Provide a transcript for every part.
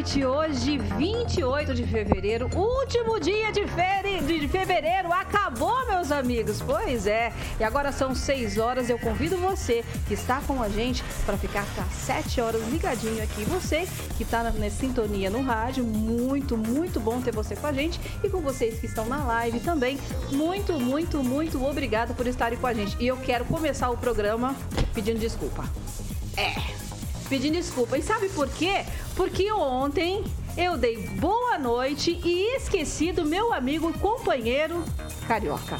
Noite, hoje, 28 de fevereiro, último dia de, feri de fevereiro. Acabou, meus amigos. Pois é. E agora são 6 horas. Eu convido você que está com a gente para ficar até 7 horas ligadinho aqui. Você que está na, na sintonia no rádio, muito, muito bom ter você com a gente. E com vocês que estão na live também, muito, muito, muito obrigado por estarem com a gente. E eu quero começar o programa pedindo desculpa. É pedindo desculpa. E sabe por quê? Porque ontem eu dei boa noite e esqueci do meu amigo companheiro carioca.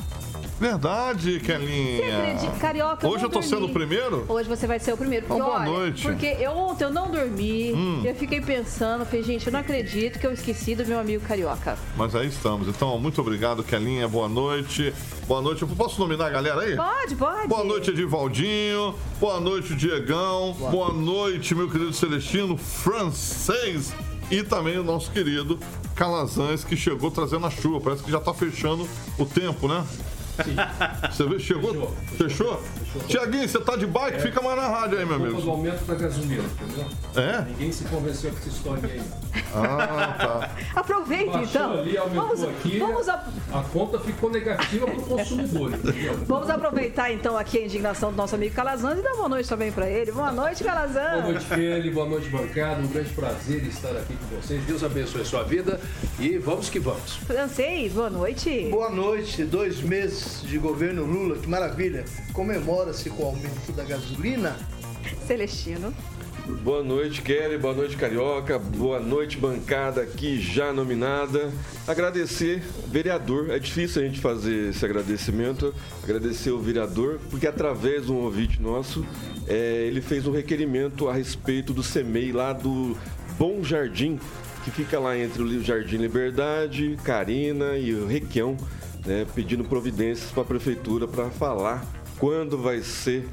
Verdade, Kelinha. Carioca, Hoje eu, tô sendo o primeiro? Hoje você vai ser o primeiro. Porque, boa olha, noite. Porque eu, ontem eu não dormi, hum. eu fiquei pensando, falei, gente, eu não acredito que eu esqueci do meu amigo Carioca. Mas aí estamos. Então, muito obrigado, Kelinha. Boa noite. Boa noite. Eu posso nominar a galera aí? Pode, pode. Boa noite, Edivaldinho. Boa noite, Diegão. Boa, Boa noite, meu querido Celestino, francês. E também o nosso querido Calazans, que chegou trazendo a chuva. Parece que já tá fechando o tempo, né? Sim. Você viu? Chegou? Fechou? Fechou? Fechou. Tiaguinho, você tá de bike? É. Fica mais na rádio aí, meu amigo. o aumento da gasolina, entendeu? É? Ninguém se convenceu com essa história aí. Ah, tá. Aproveita então. Ali, vamos, aqui, vamos a... a conta ficou negativa para o consumidor. Entendeu? Vamos aproveitar então aqui a indignação do nosso amigo Calazans e dar boa noite também para ele. Boa noite, Calazans. Boa noite, Kelly. Boa noite, bancada. Um grande prazer estar aqui com vocês. Deus abençoe a sua vida e vamos que vamos. Francês, boa noite. Boa noite. Dois meses de governo Lula, que maravilha. Comemora-se com o aumento da gasolina. Celestino. Boa noite, Kelly. Boa noite, Carioca. Boa noite, bancada aqui já nominada. Agradecer vereador. É difícil a gente fazer esse agradecimento. Agradecer o vereador, porque através de um ouvinte nosso, é, ele fez um requerimento a respeito do CEMEI lá do Bom Jardim, que fica lá entre o Jardim Liberdade, Carina e o Requião, né, pedindo providências para a prefeitura para falar quando vai ser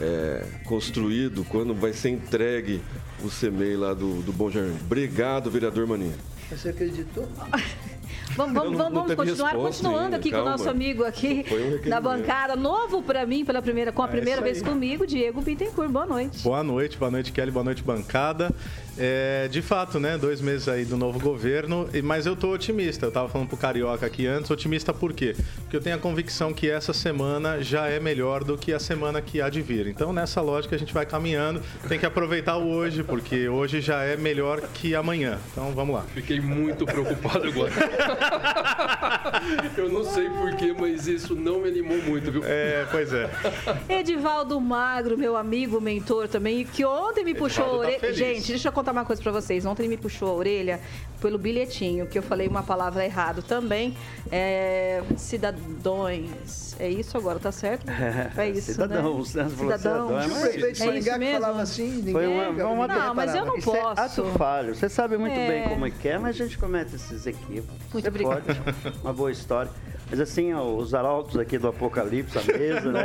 é, construído, quando vai ser entregue o CEMEI lá do, do Bom Jardim. Obrigado, vereador Maninho. Você acreditou? Vamos, vamos, não, vamos continuar continuando ainda, aqui calma. com o nosso amigo aqui um da bancada, novo para mim pela primeira, com a é primeira vez comigo, Diego Bittencourt. Boa noite. Boa noite, boa noite, Kelly, boa noite, bancada. É, de fato, né? Dois meses aí do novo governo, mas eu tô otimista. Eu tava falando pro Carioca aqui antes, otimista por quê? Porque eu tenho a convicção que essa semana já é melhor do que a semana que há de vir. Então, nessa lógica, a gente vai caminhando. Tem que aproveitar o hoje, porque hoje já é melhor que amanhã. Então, vamos lá. Fiquei muito preocupado agora. eu não sei porquê, mas isso não me animou muito, viu? É, pois é. Edivaldo Magro, meu amigo, mentor também, que ontem me puxou a orelha. Tá gente, deixa eu contar uma coisa para vocês. Ontem ele me puxou a orelha pelo bilhetinho, que eu falei uma palavra errado também. É, cidadões. É isso agora, tá certo? É isso. Cidadãos, né? Cidadão. Mas... O prefeito é isso mesmo? falava assim, ninguém. Foi uma, uma não, mas eu não isso posso. É ato falho. Você sabe muito é... bem como é que é, mas a gente comete esses equívocos. Muito obrigado. Uma boa história. Mas assim, ó, os arautos aqui do Apocalipse, a mesa, né?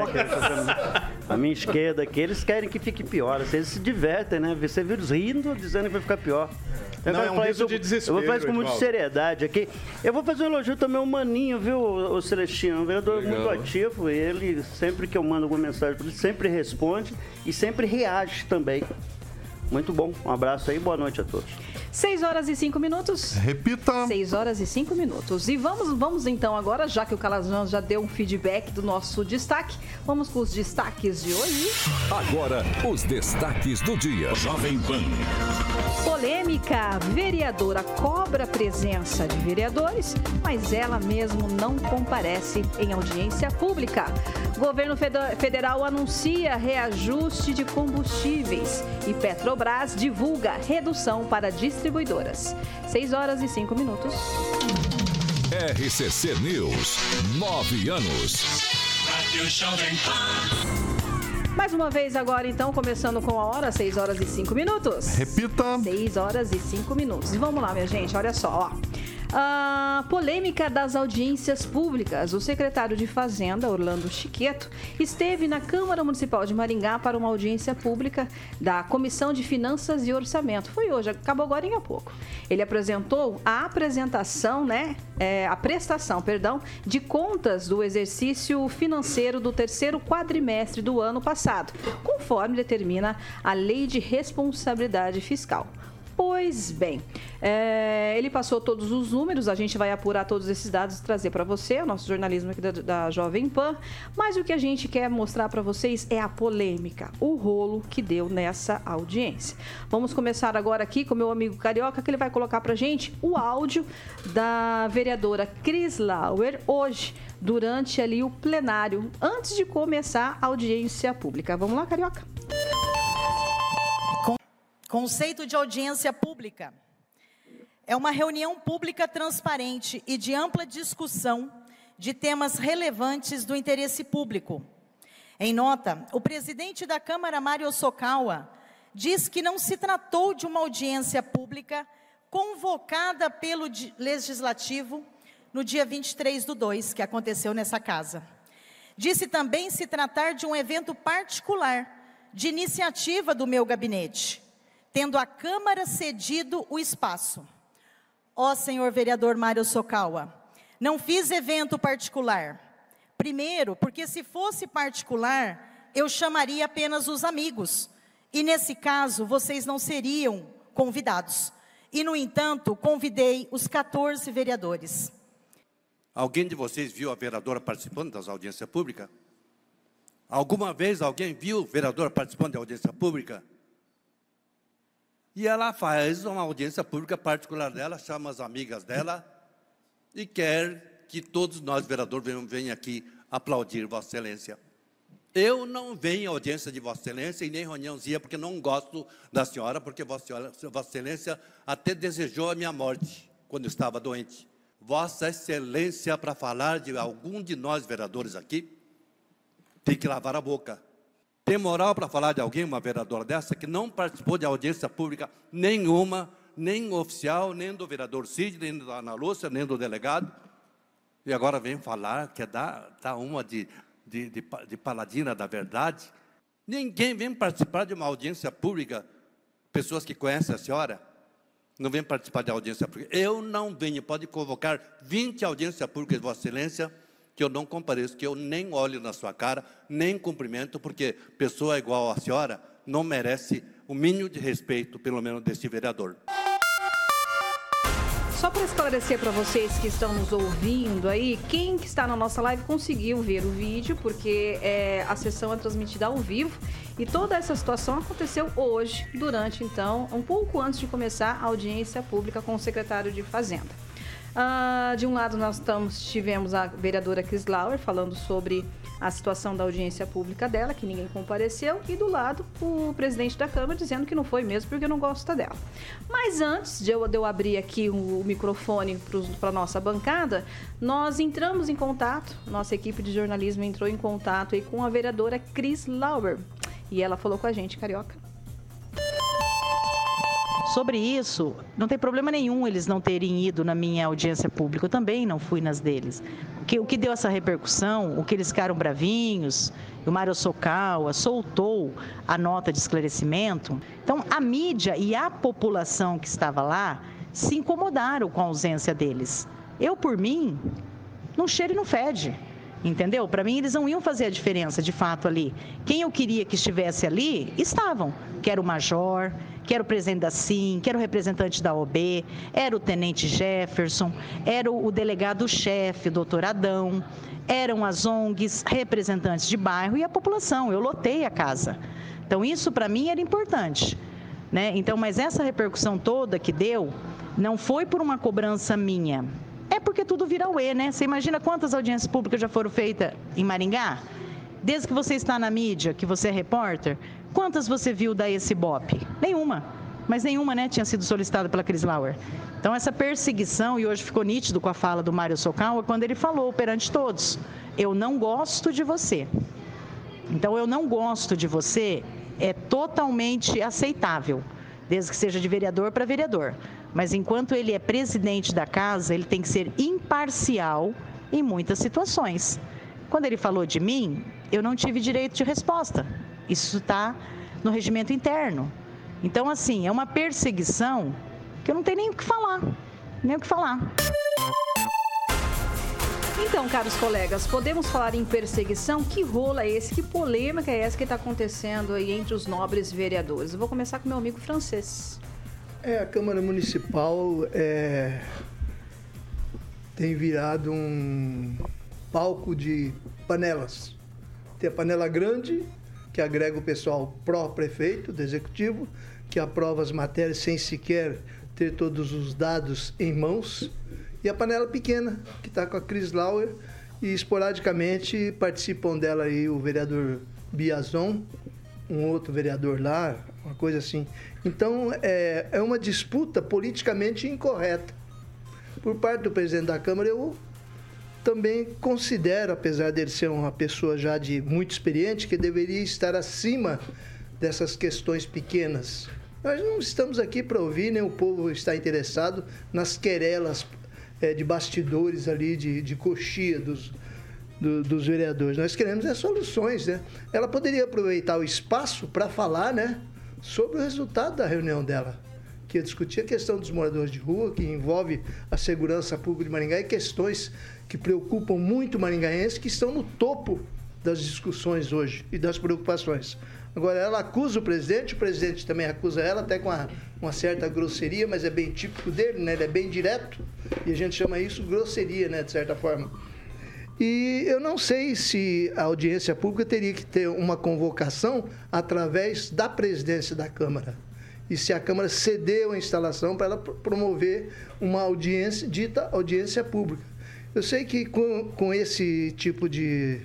a minha esquerda aqui, eles querem que fique pior. Assim, eles se divertem, né? Você viu eles rindo, dizendo que vai ficar pior. Eu não, é um riso de desespero. Eu vou fazer com muita seriedade aqui. Eu vou fazer um elogio também ao Maninho, viu, o Celestino? Um vereador Legal. muito ativo. Ele, sempre que eu mando alguma mensagem para ele, sempre responde e sempre reage também. Muito bom. Um abraço aí, boa noite a todos. 6 horas e 5 minutos. Repita. 6 horas e 5 minutos. E vamos, vamos então agora, já que o Calazans já deu um feedback do nosso destaque, vamos com os destaques de hoje. Agora, os destaques do dia. Jovem Pan. Polêmica. Vereadora cobra presença de vereadores, mas ela mesmo não comparece em audiência pública. Governo federal anuncia reajuste de combustíveis e Petrobras divulga redução para distribuidoras. 6 horas e 5 minutos. RCC News, 9 anos. Mais uma vez agora, então, começando com a hora, 6 horas e 5 minutos. Repita. 6 horas e 5 minutos. E vamos lá, minha gente, olha só, ó. A polêmica das audiências públicas. O secretário de Fazenda, Orlando Chiqueto, esteve na Câmara Municipal de Maringá para uma audiência pública da Comissão de Finanças e Orçamento. Foi hoje, acabou agora em pouco. Ele apresentou a apresentação, né, é, a prestação, perdão, de contas do exercício financeiro do terceiro quadrimestre do ano passado, conforme determina a Lei de Responsabilidade Fiscal. Pois bem, é, ele passou todos os números, a gente vai apurar todos esses dados e trazer para você, o nosso jornalismo aqui da, da, Jovem Pan. Mas o que a gente quer mostrar para vocês é a polêmica, o rolo que deu nessa audiência. Vamos começar agora aqui com meu amigo Carioca, que ele vai colocar para gente o áudio da vereadora Cris Lauer hoje, durante ali o plenário, antes de começar a audiência pública. Vamos lá, Carioca? Conceito de audiência pública é uma reunião pública transparente e de ampla discussão de temas relevantes do interesse público. Em nota, o presidente da Câmara, Mário Sokawa, diz que não se tratou de uma audiência pública convocada pelo Legislativo no dia 23 do 2, que aconteceu nessa casa. Disse também se tratar de um evento particular, de iniciativa do meu gabinete tendo a Câmara cedido o espaço. Ó senhor vereador Mário Sokawa, não fiz evento particular. Primeiro, porque se fosse particular, eu chamaria apenas os amigos. E nesse caso, vocês não seriam convidados. E, no entanto, convidei os 14 vereadores. Alguém de vocês viu a vereadora participando das audiências públicas? Alguma vez alguém viu o vereador participando da audiência pública? E ela faz uma audiência pública particular dela, chama as amigas dela e quer que todos nós, vereadores, venham, aqui aplaudir Vossa Excelência. Eu não venho à audiência de Vossa Excelência e nem reuniãozinha, porque não gosto da senhora, porque Vossa, Excelência até desejou a minha morte quando estava doente. Vossa Excelência, para falar de algum de nós vereadores aqui, tem que lavar a boca. Tem moral para falar de alguém, uma vereadora dessa, que não participou de audiência pública nenhuma, nem oficial, nem do vereador Cid, nem da Ana Lúcia, nem do delegado, e agora vem falar que é dar, dar uma de, de, de, de paladina da verdade. Ninguém vem participar de uma audiência pública, pessoas que conhecem a senhora, não vem participar de audiência pública. Eu não venho, pode convocar 20 audiências públicas Vossa Excelência, que eu não compareço, que eu nem olho na sua cara, nem cumprimento, porque pessoa igual a senhora não merece o mínimo de respeito, pelo menos deste vereador. Só para esclarecer para vocês que estão nos ouvindo aí, quem que está na nossa live conseguiu ver o vídeo, porque é, a sessão é transmitida ao vivo e toda essa situação aconteceu hoje, durante então, um pouco antes de começar a audiência pública com o secretário de Fazenda. Ah, de um lado, nós estamos, tivemos a vereadora Chris Lauer falando sobre a situação da audiência pública dela, que ninguém compareceu, e do lado o presidente da Câmara dizendo que não foi mesmo porque não gosta dela. Mas antes de eu, de eu abrir aqui o microfone para a nossa bancada, nós entramos em contato, nossa equipe de jornalismo entrou em contato aí com a vereadora Chris Lauer. E ela falou com a gente, Carioca. Sobre isso, não tem problema nenhum eles não terem ido na minha audiência pública. Eu também não fui nas deles. O que, o que deu essa repercussão, o que eles ficaram bravinhos, o Mário Socawa soltou a nota de esclarecimento. Então, a mídia e a população que estava lá se incomodaram com a ausência deles. Eu, por mim, não cheiro e não fede. Entendeu? Para mim, eles não iam fazer a diferença de fato ali. Quem eu queria que estivesse ali, estavam. Quero o major, que era o presidente da SIM, que era o representante da OB, era o tenente Jefferson, era o delegado-chefe, doutor Adão, eram as ONGs, representantes de bairro e a população. Eu lotei a casa. Então, isso para mim era importante. Né? Então, mas essa repercussão toda que deu não foi por uma cobrança minha. É porque tudo vira uê, né? Você imagina quantas audiências públicas já foram feitas em Maringá? Desde que você está na mídia, que você é repórter, quantas você viu da esse BOP? Nenhuma. Mas nenhuma, né, tinha sido solicitada pela Cris Lauer. Então, essa perseguição, e hoje ficou nítido com a fala do Mário Socal, quando ele falou perante todos: eu não gosto de você. Então, eu não gosto de você é totalmente aceitável, desde que seja de vereador para vereador. Mas enquanto ele é presidente da casa, ele tem que ser imparcial em muitas situações. Quando ele falou de mim, eu não tive direito de resposta. Isso está no regimento interno. Então, assim, é uma perseguição que eu não tenho nem o que falar. Nem o que falar. Então, caros colegas, podemos falar em perseguição? Que rolo é esse? Que polêmica é essa que está acontecendo aí entre os nobres vereadores? Eu vou começar com meu amigo francês. É, a Câmara Municipal é, tem virado um palco de panelas. Tem a panela grande, que agrega o pessoal pró-prefeito, do executivo, que aprova as matérias sem sequer ter todos os dados em mãos. E a panela pequena, que está com a Cris Lauer, e esporadicamente participam dela aí o vereador Biazon, um outro vereador lá, uma coisa assim. Então, é, é uma disputa politicamente incorreta. Por parte do presidente da Câmara, eu também considero, apesar dele ser uma pessoa já de muito experiente, que deveria estar acima dessas questões pequenas. Nós não estamos aqui para ouvir, nem o povo está interessado nas querelas é, de bastidores ali, de, de coxia dos, do, dos vereadores. Nós queremos é soluções, né? Ela poderia aproveitar o espaço para falar, né, sobre o resultado da reunião dela, que ia discutir a questão dos moradores de rua, que envolve a segurança pública de Maringá e questões que preocupam muito maringaenses, que estão no topo das discussões hoje e das preocupações. Agora, ela acusa o presidente, o presidente também acusa ela, até com uma, uma certa grosseria, mas é bem típico dele, né? Ele é bem direto, e a gente chama isso grosseria, né, de certa forma. E eu não sei se a audiência pública teria que ter uma convocação através da presidência da Câmara. E se a Câmara cedeu a instalação para ela promover uma audiência, dita audiência pública. Eu sei que com, com esse tipo de,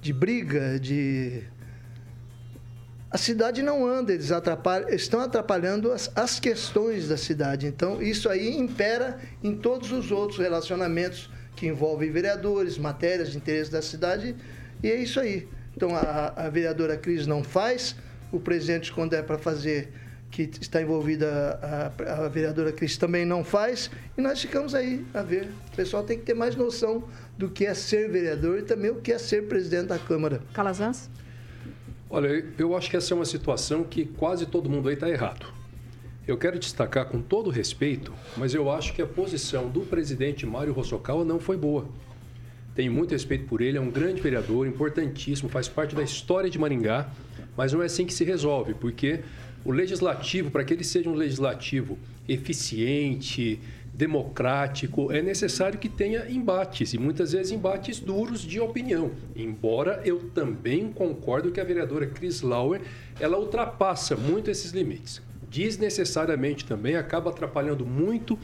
de briga, de a cidade não anda, eles atrapalham, estão atrapalhando as, as questões da cidade. Então, isso aí impera em todos os outros relacionamentos que envolvem vereadores, matérias de interesse da cidade, e é isso aí. Então, a, a vereadora Cris não faz, o presidente, quando é para fazer, que está envolvida, a, a vereadora Cris também não faz, e nós ficamos aí a ver. O pessoal tem que ter mais noção do que é ser vereador e também o que é ser presidente da Câmara. Calazans? Olha, eu acho que essa é uma situação que quase todo mundo aí está errado. Eu quero destacar com todo respeito, mas eu acho que a posição do presidente Mário Rossokawa não foi boa. Tenho muito respeito por ele, é um grande vereador, importantíssimo, faz parte da história de Maringá, mas não é assim que se resolve, porque o legislativo, para que ele seja um legislativo eficiente, democrático, é necessário que tenha embates, e muitas vezes embates duros de opinião. Embora eu também concordo que a vereadora Chris Lauer, ela ultrapassa muito esses limites. Desnecessariamente também acaba atrapalhando muito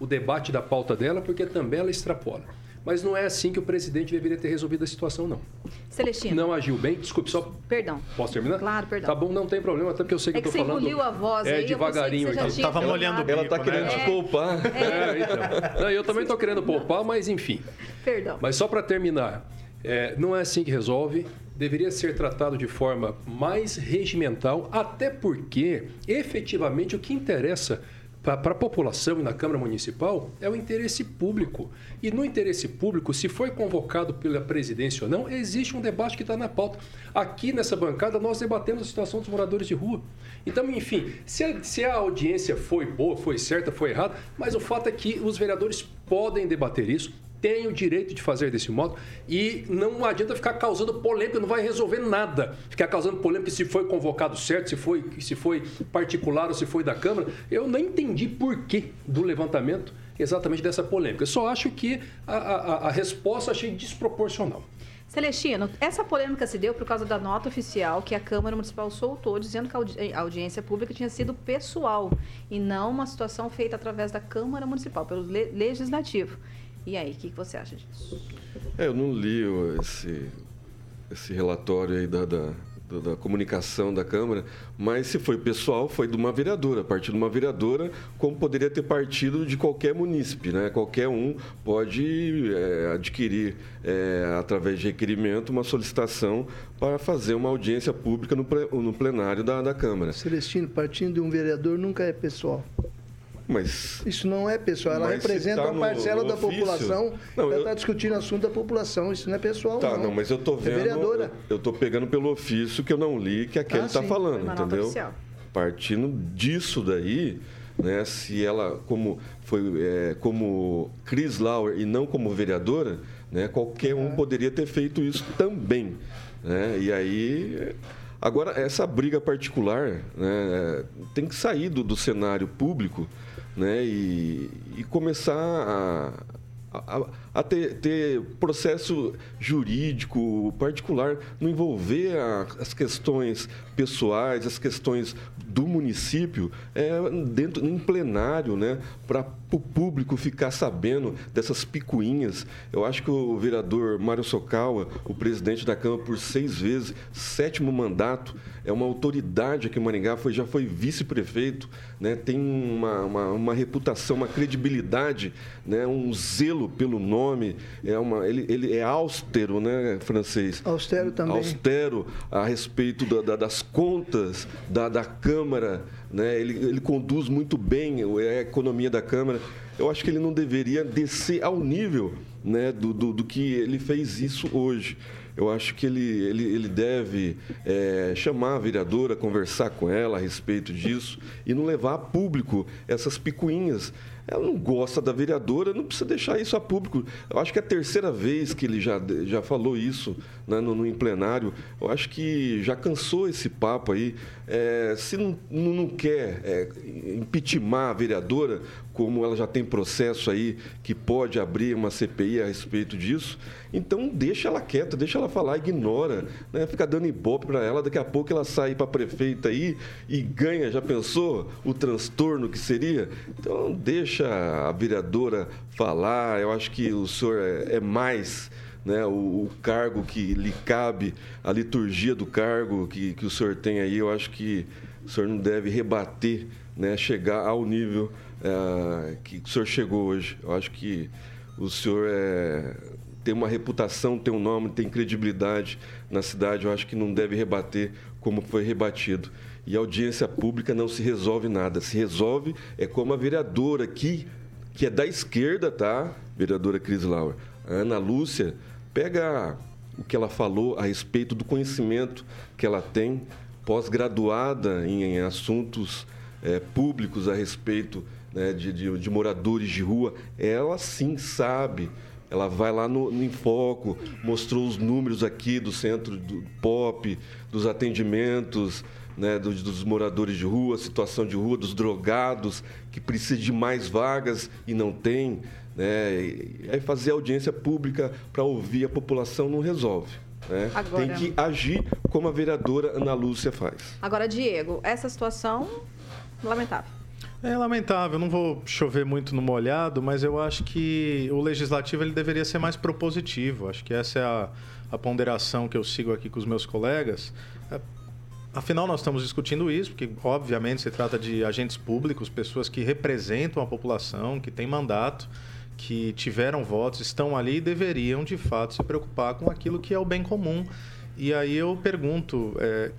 o debate da pauta dela, porque também ela extrapola. Mas não é assim que o presidente deveria ter resolvido a situação, não. Celestino. Não agiu bem. Desculpe, só. Perdão. Posso terminar? Claro, perdão. Tá bom, não tem problema, até porque eu sei que é que eu tô falando. Você engoliu a voz é, aí, devagarinho eu aqui. Tava molhando o Ela tá querendo né? te poupar. É, então. Não, eu também tô querendo poupar, mas enfim. Perdão. Mas só para terminar, é, não é assim que resolve. Deveria ser tratado de forma mais regimental, até porque, efetivamente, o que interessa para a população e na Câmara Municipal é o interesse público. E no interesse público, se foi convocado pela presidência ou não, existe um debate que está na pauta. Aqui nessa bancada, nós debatemos a situação dos moradores de rua. Então, enfim, se a, se a audiência foi boa, foi certa, foi errada, mas o fato é que os vereadores podem debater isso, tem o direito de fazer desse modo e não adianta ficar causando polêmica, não vai resolver nada. Ficar causando polêmica se foi convocado certo, se foi, se foi particular ou se foi da Câmara. Eu não entendi porquê do levantamento exatamente dessa polêmica. Eu só acho que a, a, a resposta achei desproporcional. Celestino, essa polêmica se deu por causa da nota oficial que a Câmara Municipal soltou, dizendo que a audiência pública tinha sido pessoal e não uma situação feita através da Câmara Municipal, pelo Legislativo. E aí, o que, que, você acha disso? É, eu não li esse, esse relatório aí da, da, da, da comunicação da Câmara, mas se foi pessoal, foi de uma vereadora, a partir de uma vereadora, como poderia ter partido de qualquer munícipe, né? Qualquer um pode é, adquirir, é, através de requerimento, uma solicitação para fazer uma audiência pública no, no plenário da, da Câmara. Celestino, partindo de um vereador nunca é pessoal. Mas Isso não é pessoal, ela representa tá uma parcela da ofício- população. Não, ela eu- está discutindo assunto da população, isso não é pessoal, Tá, não. não, mas eu tô É vendo. vereadora. Eu tô pegando pelo ofício que eu não li que a Kelly Ah, tá falando, nota entendeu? oficial. Partindo disso daí, né, se ela como foi é, como Chris Lauer e não como vereadora, né, qualquer um poderia ter feito isso também, né? E aí agora essa briga particular, né, tem que sair do, do cenário público, né, e, e começar a a, a ter, ter processo jurídico particular, não envolver a- as questões pessoais, as questões do município é, dentro em plenário, né, para o público ficar sabendo dessas picuinhas. Eu acho que o vereador Mário Sokawa, o presidente da Câmara por seis vezes, sétimo mandato, é uma autoridade aqui em Maringá, foi, já foi vice-prefeito, né, tem uma, uma, uma reputação, uma credibilidade, né, um zelo pelo nome, é uma, ele, ele é austero, né, francês? Austero também. Austero a respeito da- da- das contas da, da Câmara, né? ele, ele conduz muito bem a economia da Câmara. Eu acho que ele não deveria descer ao nível né, do, do, do que ele fez isso hoje. Eu acho que ele, ele, ele deve é, chamar a vereadora, conversar com ela a respeito disso e não levar a público essas picuinhas. Ela não gosta da vereadora, não precisa deixar isso a público. Eu acho que é a terceira vez que ele já, já falou isso né, no, no em plenário. Eu acho que já cansou esse papo aí. É, se não, não, quer é, impeachment a vereadora, como ela já tem processo aí que pode abrir uma CPI a respeito disso, então deixa ela quieta, deixa ela falar, ignora, né? fica dando ibope para ela, daqui a pouco ela sai para prefeita aí e ganha, já pensou o transtorno que seria? Então deixa a vereadora falar, eu acho que o senhor é, é mais né, o, o cargo que lhe cabe, a liturgia do cargo que, que o senhor tem aí, eu acho que o senhor não deve rebater, né, chegar ao nível eh, que o senhor chegou hoje. Eu acho que o senhor é, tem uma reputação, tem um nome, tem credibilidade na cidade, eu acho que não deve rebater como foi rebatido. E a audiência pública não se resolve nada, se resolve é como a vereadora aqui, que é da esquerda, tá? Vereadora Cris Lauer. A Ana Lúcia, pega o que ela falou a respeito do conhecimento que ela tem, pós-graduada em, em assuntos eh, públicos a respeito né, de, de- de moradores de rua, ela sim sabe. Ela vai lá no, no Infoco, mostrou os números aqui do centro do POP, dos atendimentos, né, dos, dos moradores de rua, situação de rua, dos drogados, que precisa de mais vagas e não tem. Né? E aí fazer audiência pública para ouvir a população não resolve. Né? Agora- Tem que agir como a vereadora Ana Lúcia faz. Agora, Diego, essa situação lamentável. É lamentável, não vou chover muito no molhado, mas eu acho que o legislativo ele deveria ser mais propositivo. Acho que essa é a, a ponderação que eu sigo aqui com os meus colegas. É, Afinal, nós estamos discutindo isso, porque, obviamente, se trata de agentes públicos, pessoas que representam a população, que têm mandato, que tiveram votos, estão ali e deveriam, de fato, se preocupar com aquilo que é o bem comum. E aí eu pergunto, é,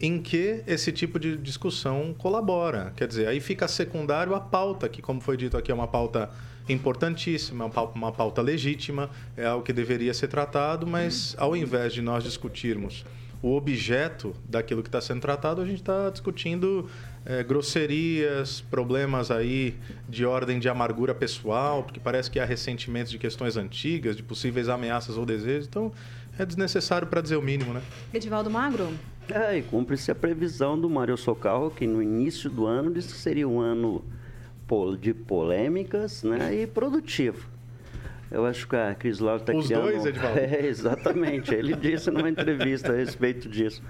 em que esse tipo de discussão colabora. Quer dizer, aí fica secundário a pauta, que, como foi dito aqui, é uma pauta importantíssima, uma pauta- legítima, é algo que deveria ser tratado, mas ao invés de nós discutirmos o objeto daquilo que está sendo tratado, a gente está discutindo eh, grosserias, problemas aí de ordem de amargura pessoal, porque parece que há ressentimentos de questões antigas, de possíveis ameaças ou desejos. Então, é desnecessário para dizer o mínimo, né? Edivaldo Magro? É, e cumpre-se a previsão do Mário Socarro, que no início do ano disse que seria um ano de polêmicas né, e produtivo. Eu acho que a Cris Lauro está Os criando... dois, Edivaldo? É, exatamente. Ele disse numa entrevista a respeito disso.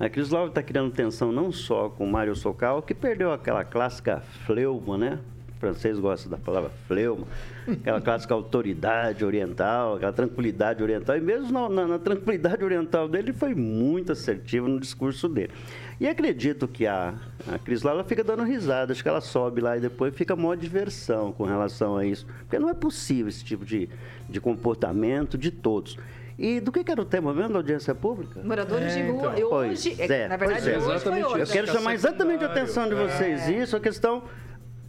A Cris Lauro está criando tensão não só com o Mário Socarro, que perdeu aquela clássica fleuma, né? O francês gosta da palavra fleuma, aquela clássica autoridade oriental, aquela tranquilidade oriental. E mesmo na, na, na tranquilidade oriental dele, ele foi muito assertivo no discurso dele. E acredito que a, a Cris lá, ela fica dando risada, acho que ela sobe lá e depois fica mó diversão com relação a isso. Porque não é possível esse tipo de, de comportamento de todos. E do que, que era o tema mesmo da audiência pública? Moradores de rua. então. Eu Pois hoje, é, na verdade, é. hoje foi hoje. Eu quero chamar exatamente a atenção de vocês isso, a questão.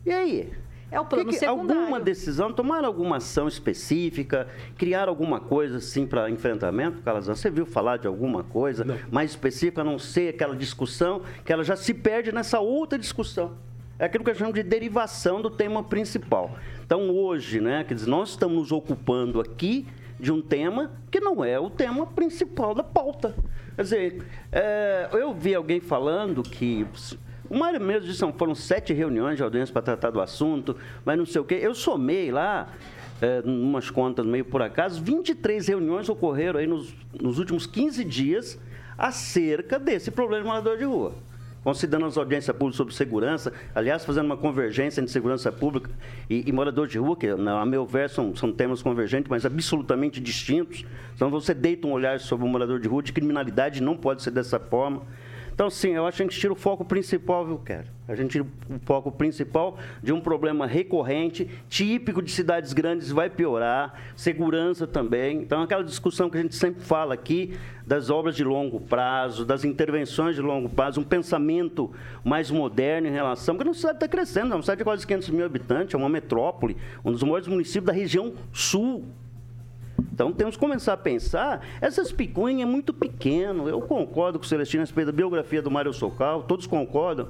E aí? É o plano Que que- secundário. alguma decisão, tomar alguma ação específica, criar alguma coisa assim para enfrentamento, Calazan? Você viu falar de alguma coisa mais específica, a não ser aquela discussão que ela já se perde nessa outra discussão. É aquilo que a gente chama de derivação do tema principal. Então, hoje, né, quer dizer, nós estamos nos ocupando aqui de um tema que não é o tema principal da pauta. Quer dizer, é, eu vi alguém falando que o Mário mesmo disse, "Não, foram sete reuniões de audiência para tratar do assunto, mas não sei o quê. Eu somei lá, é, umas contas meio por acaso, 23 reuniões ocorreram aí nos, nos últimos 15 dias acerca desse problema de morador de rua. Considerando as audiências públicas sobre segurança, aliás, fazendo uma convergência entre segurança pública e, e morador de rua, que, na- a meu ver, são, são temas convergentes, mas absolutamente distintos. Então, você deita um olhar sobre o morador de rua, de criminalidade não pode ser dessa forma. Então, sim, eu acho que a gente tira o foco principal, viu, Quero? A gente tira o foco principal de um problema recorrente, típico de cidades grandes, vai piorar, segurança também. Então, aquela discussão que a gente sempre fala aqui das obras de longo prazo, das intervenções de longo prazo, um pensamento mais moderno em relação. Porque a nossa cidade está crescendo, é uma cidade de quase 500 mil habitantes, é uma metrópole, um dos maiores municípios da região sul então temos que começar a pensar, essas picuinhas é muito pequeno. Eu concordo com o Celestino a respeito da biografia do Mário Socal, todos concordam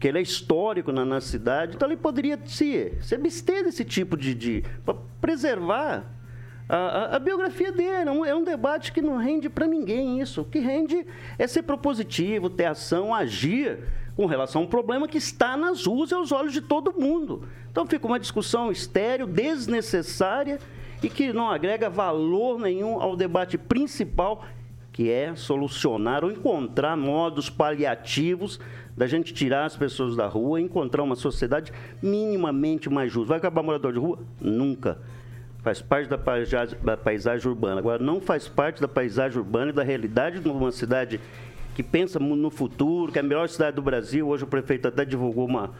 que ele é histórico na, na cidade, então ele poderia se, se abster desse tipo de. de para preservar a, a- a biografia dele. É um, é um debate que não rende para ninguém isso. O que rende é ser propositivo, ter ação, agir com relação a um problema que está nas ruas e aos olhos de todo mundo. Então fica uma discussão estéreo, desnecessária e que não agrega valor nenhum ao debate principal, que é solucionar ou encontrar modos paliativos da gente tirar as pessoas da rua encontrar uma sociedade minimamente mais justa. Vai acabar morador de rua? Nunca. Faz parte da paisagem, da paisagem urbana. Agora, não faz parte da paisagem urbana e da realidade de uma cidade que pensa no futuro, que é a melhor cidade do Brasil. Hoje o prefeito até divulgou uma,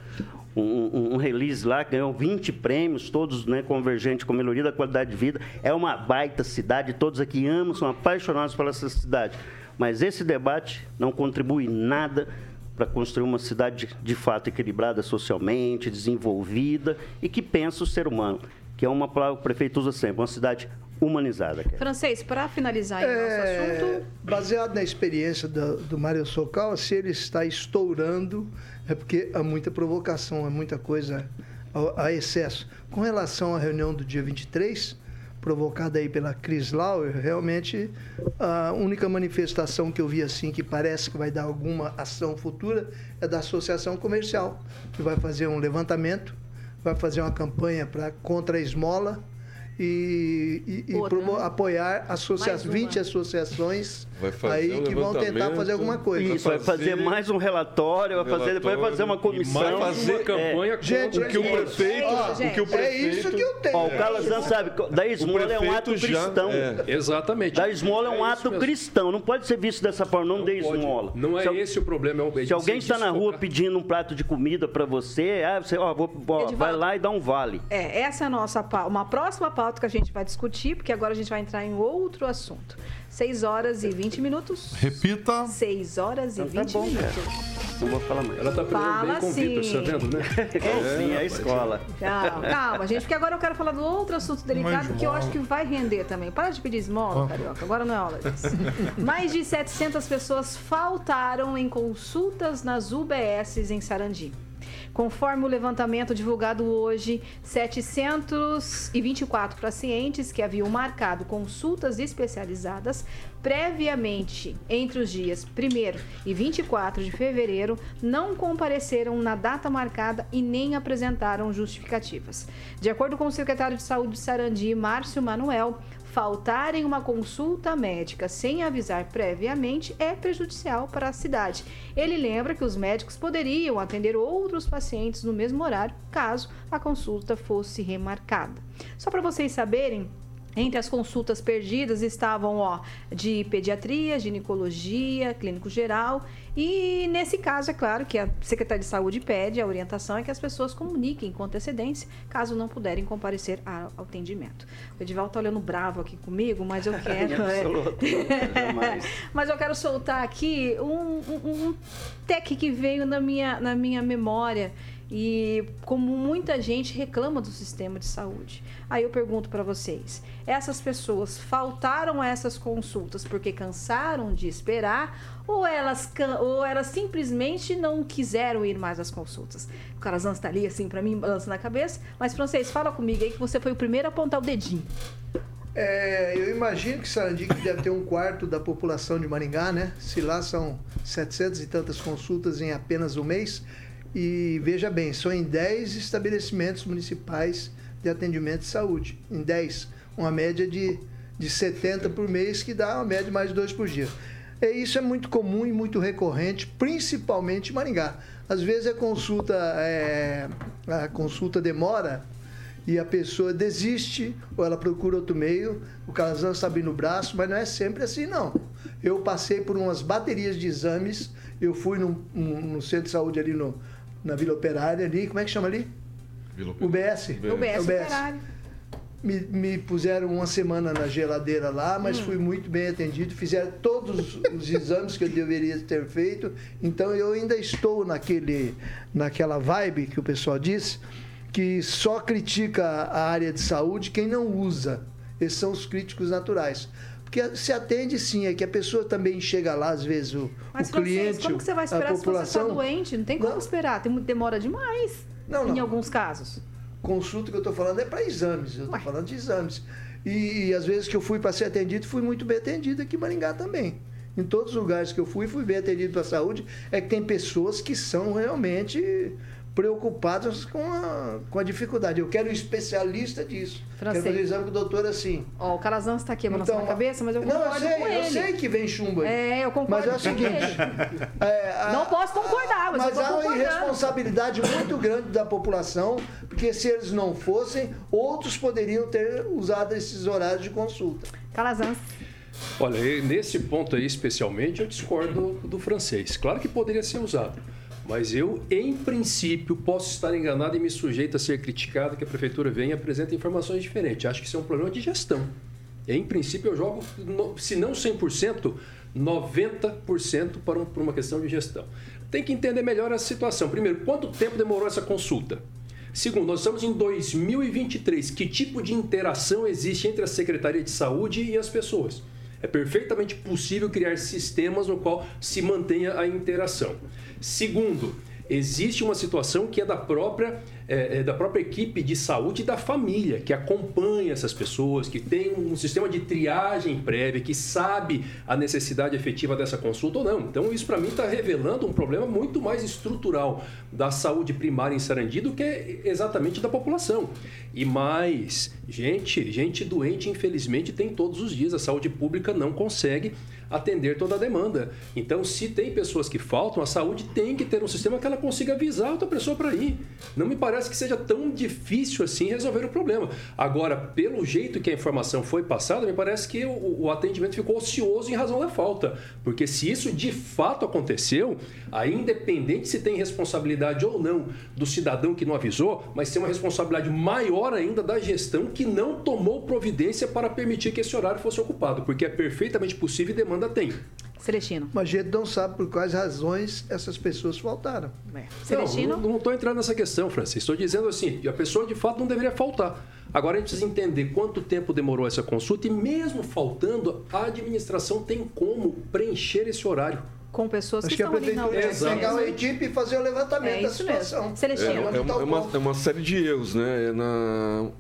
um, um- release lá, que ganhou 20 prêmios, todos né, convergentes com a melhoria da qualidade de vida. É uma baita cidade, todos aqui amam, são apaixonados por essa cidade. Mas esse debate não contribui em nada para construir uma cidade de fato equilibrada socialmente, desenvolvida e que pensa o ser humano, que é uma palavra que o prefeito usa sempre, uma cidade humanizada. Kelly. Francês, para finalizar aí o nosso É, assunto, baseado na experiência do, do Mário Socal, se ele está estourando, é porque há muita provocação, há muita coisa a, excesso. Com relação à reunião do dia 23, provocada aí pela Cris Lauer, realmente a única manifestação que eu vi assim que parece que vai dar alguma ação futura é da associação comercial, que vai fazer um levantamento, vai fazer uma campanha para contra a esmola e, e- e promo- né? apoiar associa Mais uma. 20 associações Vai fazer aí que vão tentar fazer alguma coisa. Isso, vai fazer mais um relatório, vai fazer, depois vai fazer uma comissão. vai fazer uma campanha contra Gente, O que o é prefeito, Ó, o que o É prefeito, isso que eu tenho. Ó, o Calazan sabe, da esmola é um ato já- cristão. é. Exatamente. Da esmola é um isso ato mesmo. cristão, não pode ser visto dessa forma, não, dê Pode. esmola. Não é se, esse o problema. É o, se alguém está na rua pedindo um prato de comida para você, ah, você ó, vou- ó, vai lá e dá um vale. é, essa é a nossa uma próxima pauta que a gente vai discutir, porque agora a gente vai entrar em outro assunto. 6 horas e 20 minutos. Repita. 6 horas e Então tá 20 bom, minutos. Não vou falar mais. Ela tá aprendendo Fala bem com o Vitor, sim. você tá vendo, né? Sim, é a escola. Calma, calma, gente, porque agora eu quero falar do outro assunto delicado Mas que eu acho que vai render também. Para de pedir esmola, carioca, agora não é hora disso. Mais de 700 pessoas faltaram em consultas nas UBSs em Sarandi. Conforme o levantamento divulgado hoje, 724 pacientes que haviam marcado consultas especializadas previamente entre os dias 1 e 24 de fevereiro não compareceram na data marcada e nem apresentaram justificativas. De acordo com o secretário de Saúde de Sarandi, Márcio Manuel, faltar em uma consulta médica sem avisar previamente é prejudicial para a cidade. Ele lembra que os médicos poderiam atender outros pacientes no mesmo horário, caso a consulta fosse remarcada. Só para vocês saberem, entre as consultas perdidas estavam ó, de pediatria, ginecologia, clínico geral. E nesse caso, é claro que a Secretaria de Saúde pede, a orientação é que as pessoas comuniquem com antecedência, caso não puderem comparecer ao atendimento. O Edivaldo está olhando bravo aqui comigo, mas eu quero. é... mas eu quero soltar aqui um, um, um tec que veio na minha, na minha memória. E como muita gente reclama do sistema de saúde. Aí eu pergunto para vocês: essas pessoas faltaram a essas consultas porque cansaram de esperar ou elas, ou elas simplesmente não quiseram ir mais às consultas? O Carazan está ali assim para mim, balançando na cabeça. Mas, francês, fala comigo aí que você foi o primeiro a apontar o dedinho. É, eu imagino que Sarandico deve ter um quarto da população de Maringá, né? Se lá são 700 e tantas consultas em apenas um mês e veja bem, são em 10 estabelecimentos municipais de atendimento de saúde. Em 10, uma média de, de 70 por mês, que dá uma média de mais de 2 por dia. E isso é muito comum e muito recorrente, principalmente em Maringá. Às vezes a consulta, é, a consulta demora e a pessoa desiste ou ela procura outro meio, o casal está abrindo o braço, mas não é sempre assim, não. Eu passei por umas baterias de exames, eu fui no centro de saúde ali no, na Vila Operária ali, como é que chama ali? Vila UBS. UBS, UBS. Operário. Me, me, puseram uma semana na geladeira lá, mas hum. fui muito bem atendido. Fizeram todos os exames que eu deveria ter feito. Então eu ainda estou naquele, naquela vibe que o pessoal diz, que só critica a área de saúde quem não usa. Esses são os críticos naturais. Porque se atende sim, é que a pessoa também chega lá, às vezes, o, Mas, o cliente. como que você vai esperar se você está doente? Não tem como não. esperar, tem, demora demais. Não, não. Em alguns casos. Consulta que eu estou falando é para exames, eu estou falando de exames. E, e, às vezes que eu fui para ser atendido, fui muito bem atendido aqui em Maringá também. Em todos os lugares que eu fui, fui bem atendido para a saúde. É que tem pessoas que são realmente preocupados com a, com a dificuldade. Eu quero um especialista disso. Francês. Quero fazer exame com o doutor assim. Ó, o Calazan está aqui então, na cabeça, mas eu concordo não, eu sei, com ele. Eu sei que vem chumbo aí. É, eu concordo Mas é o seguinte... é, a, não posso concordar, mas, mas há uma irresponsabilidade muito grande da população, porque se eles não fossem, outros poderiam ter usado esses horários de consulta. Calazans. Olha, nesse ponto aí especialmente, eu discordo do francês. Claro que poderia ser usado. Mas eu, em princípio, posso estar enganado e me sujeito a ser criticado que a prefeitura venha e apresente informações diferentes. Acho que isso é um problema de gestão. Em princípio, eu jogo, se não 100%, 90% para, para uma questão de gestão. Tem que entender melhor a situação. Primeiro, quanto tempo demorou essa consulta? Segundo, nós estamos em 2023. Que tipo de interação existe entre a Secretaria de Saúde e as pessoas? É perfeitamente possível criar sistemas no qual se mantenha a interação. Segundo, existe uma situação que é da própria, é, é, da própria equipe de saúde da família, que acompanha essas pessoas, que tem um sistema de triagem prévia, que sabe a necessidade efetiva dessa consulta ou não. Então, isso para mim está revelando um problema muito mais estrutural da saúde primária em Sarandi do que exatamente da população. E mais, gente, gente doente, infelizmente, tem todos os dias. A saúde pública não consegue atender toda a demanda. Então, se tem pessoas que faltam, a saúde tem que ter um sistema que ela consiga avisar outra pessoa para ir. Não me parece que seja tão difícil assim resolver o problema. Agora, pelo jeito que a informação foi passada, me parece que o, o atendimento ficou ocioso em razão da falta. Porque se isso de fato aconteceu, aí independente se tem responsabilidade ou não do cidadão que não avisou, mas tem uma responsabilidade maior ainda da gestão que não tomou providência para permitir que esse horário fosse ocupado, porque é perfeitamente possível e demanda demanda tem. Celestino. Mas a gente não sabe por quais razões essas pessoas faltaram. É. Celestino? Não, não estou entrando nessa questão, Francisco. Estou dizendo assim, a pessoa de fato não deveria faltar. Agora a gente precisa entender quanto tempo demorou essa consulta e mesmo faltando, a administração tem como preencher esse horário com pessoas Acho que, que estão ali na UTS. pegar a equipe e fazer o levantamento é da situação. Mesmo. Celestino. É, é, é, uma, é, uma, série de erros, né? É na,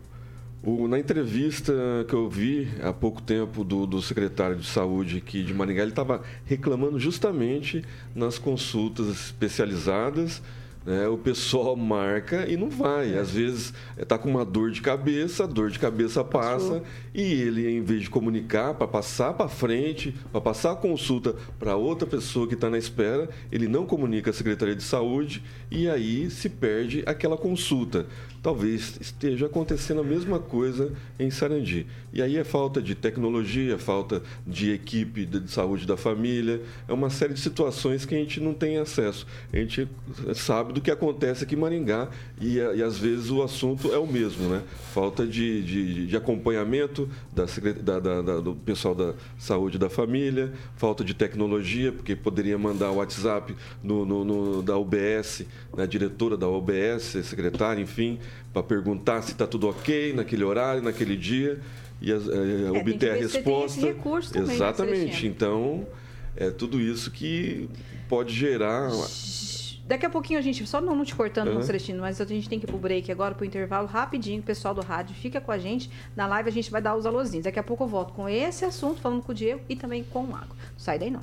o, na entrevista que eu vi há pouco tempo do, do secretário de saúde aqui de Maringá, ele estava reclamando justamente nas consultas especializadas né, o pessoal marca e não vai. Às vezes está com uma dor de cabeça, a dor de cabeça passa e ele, em vez de comunicar para passar para frente, para passar a consulta para outra pessoa que está na espera, ele não comunica à Secretaria de Saúde e aí se perde aquela consulta talvez esteja acontecendo a mesma coisa em Sarandi. E aí é falta de tecnologia, é falta de equipe de saúde da família, é uma série de situações que a gente não tem acesso. A gente sabe do que acontece aqui em Maringá e, e às vezes o assunto é o mesmo, né? Falta de, de, de acompanhamento da, da, da, da, do pessoal da saúde da família, falta de tecnologia, porque poderia mandar o WhatsApp no, no, no da UBS, né? diretora da UBS, secretária, enfim, para perguntar se está tudo ok naquele horário, naquele dia e as, é, obter a resposta. Tem esse também, né, Exatamente. Então, é tudo isso que pode gerar. Daqui a pouquinho a gente, só não, te cortando, uhum. Celestino, mas a gente tem que ir pro break agora, pro intervalo, rapidinho, pessoal do rádio, fica com a gente. Na live a gente vai dar os alôzinhos. Daqui a pouco eu volto com esse assunto, falando com o Diego e também com o Mago. Não sai daí não.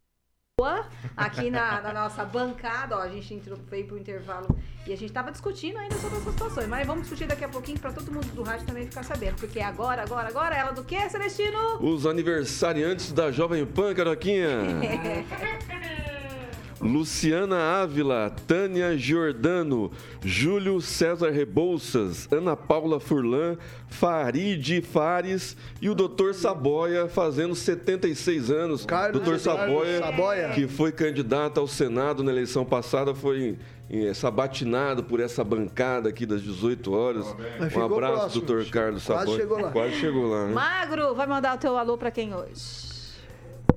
aqui na, na, nossa bancada, ó, a gente entrou, veio pro intervalo e a gente tava discutindo ainda sobre essas situações, mas vamos discutir daqui a pouquinho para todo mundo do rádio também ficar sabendo, porque agora, agora, agora, ela do que, Celestino? Os aniversariantes da Jovem Pan, Caroquinha. Luciana Ávila, Tânia Giordano, Júlio César Rebouças, Ana Paula Furlan, Farid Fares e o Dr. Saboia fazendo 76 anos. Carlos Dr. Saboia, Saboia, que foi candidato ao Senado na eleição passada, foi sabatinado por essa bancada aqui das 18 horas. Um abraço, próximo. Dr. Carlos Saboia. Quase chegou lá. Quase chegou lá. Né? Magro, vai mandar o teu alô para quem hoje?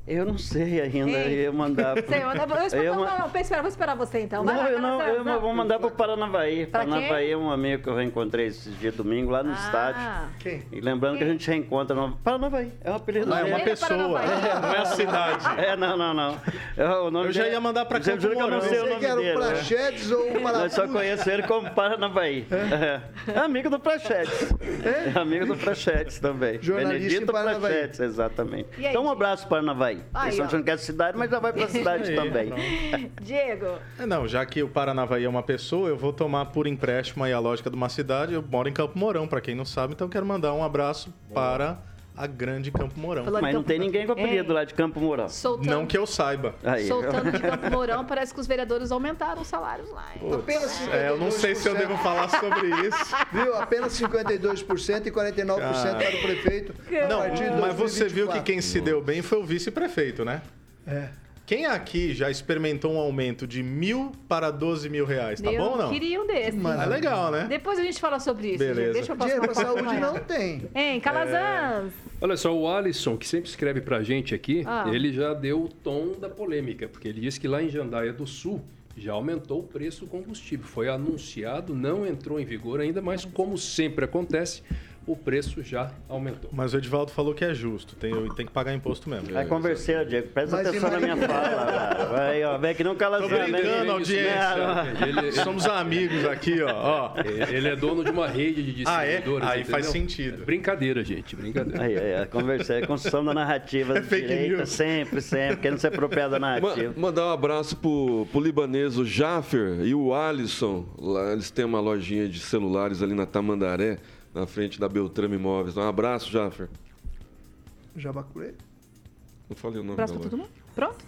Eu não sei ainda. Ei. Eu mandar. Você manda... Eu espero, eu... Não, não, vou esperar você então. Vai não, lá, eu não, eu não, vou mandar para o Paranavaí. Pra Paranavaí é um amigo que eu reencontrei esse dia domingo lá no ah. estádio. Quem? E lembrando Quem? que a gente reencontra no Paranavaí. É um apelido Não, é uma pessoa, é, não é a cidade. É, não, não, não. É, o nome eu já ia mandar para Campo Mourão. Eu não sei o nome que era dele. o Prachedes ou o Paraná. Nós só conheço ele como Paranavaí. É. é amigo do Prachedes. É? amigo do Prachedes também. Jornalista Benedito Prachedes, exatamente. Então um abraço para Paranavaí. Aí, a cidade, mas já vai para a cidade aí, também. Diego. É, não, já que o Paranavaí é uma pessoa, eu vou tomar por empréstimo aí a lógica de uma cidade. Eu moro em Campo Mourão, para quem não sabe, então quero mandar um abraço Boa. para a grande Campo Mourão. Falando Mas não tem ninguém com apelido é. lá de Campo Mourão. Soltando, não que eu saiba. Aí. Soltando de Campo Mourão, parece que os vereadores aumentaram os salários lá. Apenas 52%. É, eu não sei se eu devo falar sobre isso. Viu? Apenas 52% e 49% ah. para o prefeito. Não, mas você viu que quem se deu bem foi o vice-prefeito, né? É. Quem aqui já experimentou um aumento de mil para 12 mil reais? Tá eu bom ou não? queria um desses. Mano, é legal, né? Depois a gente fala sobre isso. Beleza. Deixa eu passar Dinheiro saúde não tem. Hein, Calazans? É... Olha só, o Alisson, que sempre escreve pra gente aqui, ah. ele já deu o tom da polêmica, porque ele disse que lá em Jandaia do Sul já aumentou o preço do combustível. Foi anunciado, não entrou em vigor ainda, mas como sempre acontece, o preço já aumentou. Mas o Edivaldo falou que é justo, tem, tem que pagar imposto mesmo. Vai conversar, Diego. Presta Mas atenção na minha fala. Vai, ó, vem que não cala Tô brincando, audiência. Ele, Somos amigos aqui, ó. ó. Ele é dono de uma rede de distribuidores. Ah, é? Aí faz sentido. Brincadeira, gente, brincadeira. Aí, aí, a conversa é construção da narrativa é fake direita, news. sempre, sempre, querendo se apropriar da narrativa. Mandar um abraço pro, pro libanês, o Jaffer e o Alisson. Lá eles têm uma lojinha de celulares ali na Tamandaré na frente da Beltrame Imóveis. Um abraço, Jaffer. Jabacurê? Não falei o nome Abraço pra todo mundo? Pronto?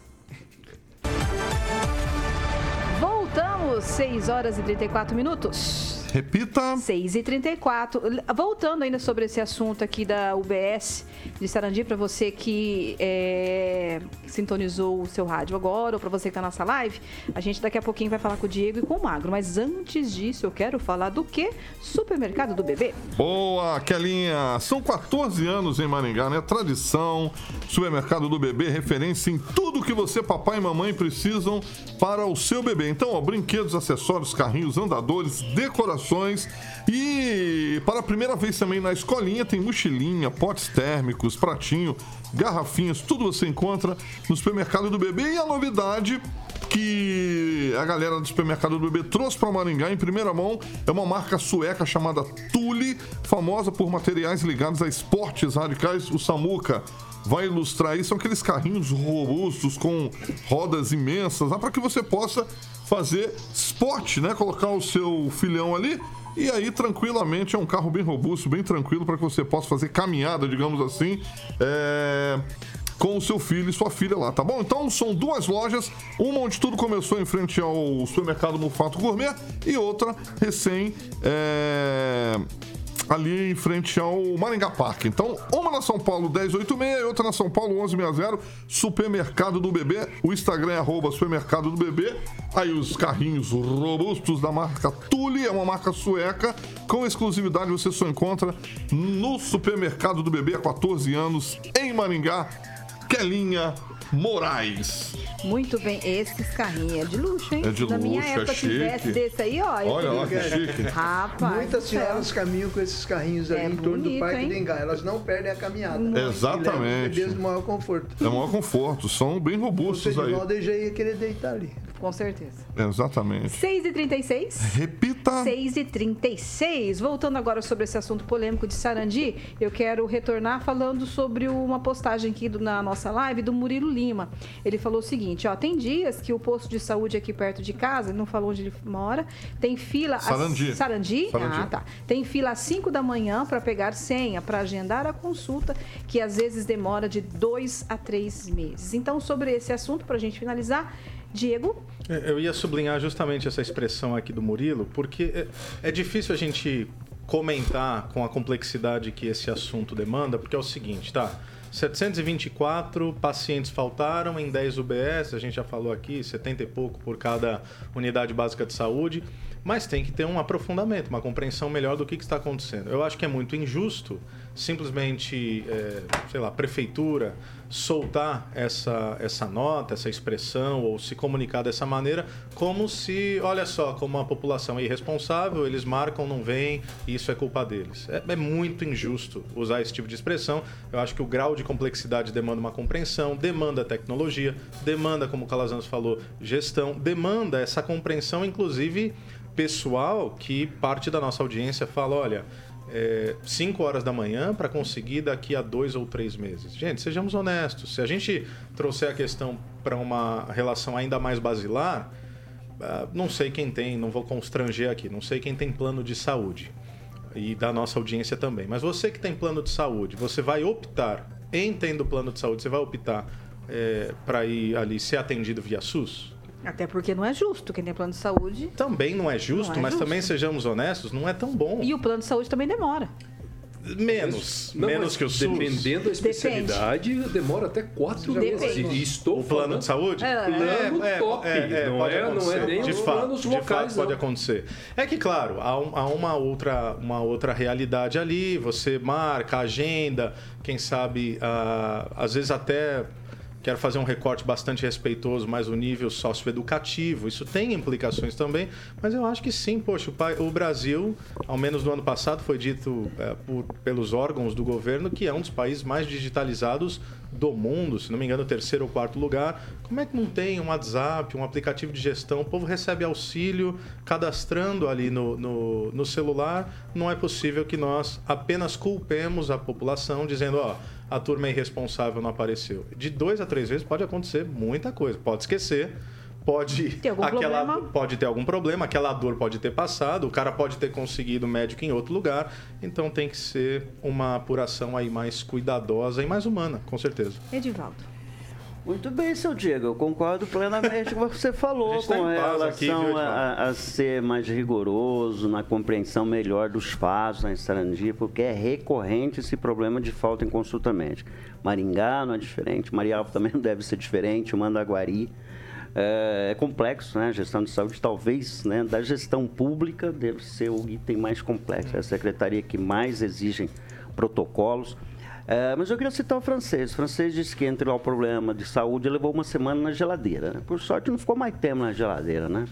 Voltamos, 6 horas e 34 minutos. Repita. 6 e 34 Voltando ainda sobre esse assunto aqui da UBS de Sarandi, para você que é, sintonizou o seu rádio agora, ou para você que está na nossa live, a gente daqui a pouquinho vai falar com o Diego e com o Magro. Mas antes disso, eu quero falar do que? Supermercado do Bebê. Boa, Kelinha. São 14 anos em Maringá, né? Tradição, Supermercado do Bebê, referência em tudo que você, papai e mamãe, precisam para o seu bebê. Então, ó, brinquedos, acessórios, carrinhos, andadores, decorações E para a primeira vez também na escolinha tem mochilinha, potes térmicos, pratinho, garrafinhas, tudo você encontra no supermercado do bebê. E a novidade que a galera do supermercado do bebê trouxe para Maringá em primeira mão é uma marca sueca chamada Tule, famosa por materiais ligados a esportes radicais, o Samuca vai ilustrar isso. São aqueles carrinhos robustos com rodas imensas, para que você possa fazer esporte, né? Colocar o seu filhão ali e aí, tranquilamente, é um carro bem robusto, bem tranquilo para que você possa fazer caminhada, digamos assim. É com o seu filho e sua filha lá, tá bom? Então são duas lojas, uma onde tudo começou em frente ao supermercado Mufato Gourmet e outra recém é, ali em frente ao Maringá Parque. Então, uma na São Paulo 1086 e outra na São Paulo 1160, Supermercado do Bebê. O Instagram é arroba Supermercado do Bebê. Aí os carrinhos robustos da marca Tule, é uma marca sueca. Com exclusividade você só encontra no Supermercado do Bebê há 14 anos em Maringá. Kelinha Moraes. Muito bem, esses carrinhos é de luxo, hein? É de Na minha luxo, é época, se tivesse chique. desse aí, ó. Olha lá que chique. Rapaz. Muitas senhoras caminham com esses carrinhos ali É em torno do bonito, Parque hein? Dengá. Elas não perdem a caminhada. Exatamente. E levam os bebês no maior conforto. É o maior conforto, são bem robustos aí. volta eu já ia querer deitar ali. Com certeza. Exatamente. 6h36. Repita. 6h36. Voltando agora sobre esse assunto polêmico de Sarandi, eu quero retornar falando sobre uma postagem aqui do- na nossa live do Murilo Lima. Ele falou o seguinte, ó, tem dias que o posto de saúde aqui perto de casa, ele não falou onde ele mora, tem fila... Sarandi. Sarandi? Sarandi. Ah, tá. Tem fila às 5 da manhã para pegar senha, para agendar a consulta, que às vezes demora de dois a três meses. Então, sobre esse assunto, para a gente finalizar, Diego, É, Eu ia sublinhar justamente essa expressão aqui do Murilo, porque é, é difícil a gente comentar com a complexidade que esse assunto demanda, porque é o seguinte, tá? 724 pacientes faltaram em 10 UBS, a gente já falou aqui, 70 e pouco por cada unidade básica de saúde, mas tem que ter um aprofundamento, uma compreensão melhor do que, que está acontecendo. Eu acho que é muito injusto simplesmente, é, sei lá, prefeitura soltar essa, essa nota, essa expressão ou se comunicar dessa maneira, como se, olha só, como a população é irresponsável, eles marcam, não vêm, e isso é culpa deles. É, é muito injusto usar esse tipo de expressão. Eu acho que o grau de complexidade demanda uma compreensão, demanda tecnologia, demanda, como o Calazans falou, gestão, demanda essa compreensão, inclusive pessoal, que parte da nossa audiência fala, olha, 5 horas da manhã para conseguir daqui a dois ou três meses. Gente, sejamos honestos. Se a gente trouxer a questão para uma relação ainda mais basilar, ah, não sei quem tem, não vou constranger aqui, não sei quem tem plano de saúde e da nossa audiência também. Mas você que tem plano de saúde, você vai optar, em tendo plano de saúde, você vai optar para ir ali ser atendido via SUS? Até porque não é justo quem tem plano de saúde. Também não é justo, Não é mas justo. também sejamos honestos, não é tão bom. E o plano de saúde também demora. Menos, Não, menos que o SUS. Dependendo da especialidade, demora até quatro Depende. meses. E estou O plano falando de saúde? É. Plano top. não, pode é, não acontecer. é nem de os fato, planos de locais. fato pode não. acontecer. É que, claro, há, um- há uma, outra, uma outra realidade ali, você marca, agenda, quem sabe, ah, às vezes até quero fazer um recorte bastante respeitoso, mas o nível socioeducativo, isso tem implicações também, mas eu acho que sim, poxa, o, pai- o Brasil, ao menos no ano passado, foi dito eh, por- pelos órgãos do governo que é um dos países mais digitalizados do mundo, se não me engano, terceiro ou quarto lugar. Como é que não tem um WhatsApp, um aplicativo de gestão? O povo recebe auxílio cadastrando ali no, no, no celular. Não é possível que nós apenas culpemos a população dizendo, ó, a turma irresponsável, não apareceu. De dois a três vezes pode acontecer muita coisa. Pode esquecer, pode Tem algum aquela problema? pode ter algum problema, aquela dor pode ter passado, o cara pode ter conseguido médico em outro lugar, então tem que ser uma apuração aí mais cuidadosa e mais humana, com certeza. Edivaldo. Muito bem, seu Diego, eu concordo plenamente com o que você falou tá com paz relação a, a- ser mais rigoroso na compreensão melhor dos fatos na Sarandi, porque é recorrente esse problema de falta em consulta médica. Maringá não é diferente, Marialva também não deve ser diferente, o Mandaguari. É, é complexo, né? A gestão de saúde, talvez, né, da gestão pública, deve ser o item mais complexo, é a secretaria que mais exigem protocolos. É, mas eu queria citar o francês. O francês disse que entre lá o problema de saúde levou uma semana na geladeira. né? Por sorte, não ficou mais tempo na geladeira, né?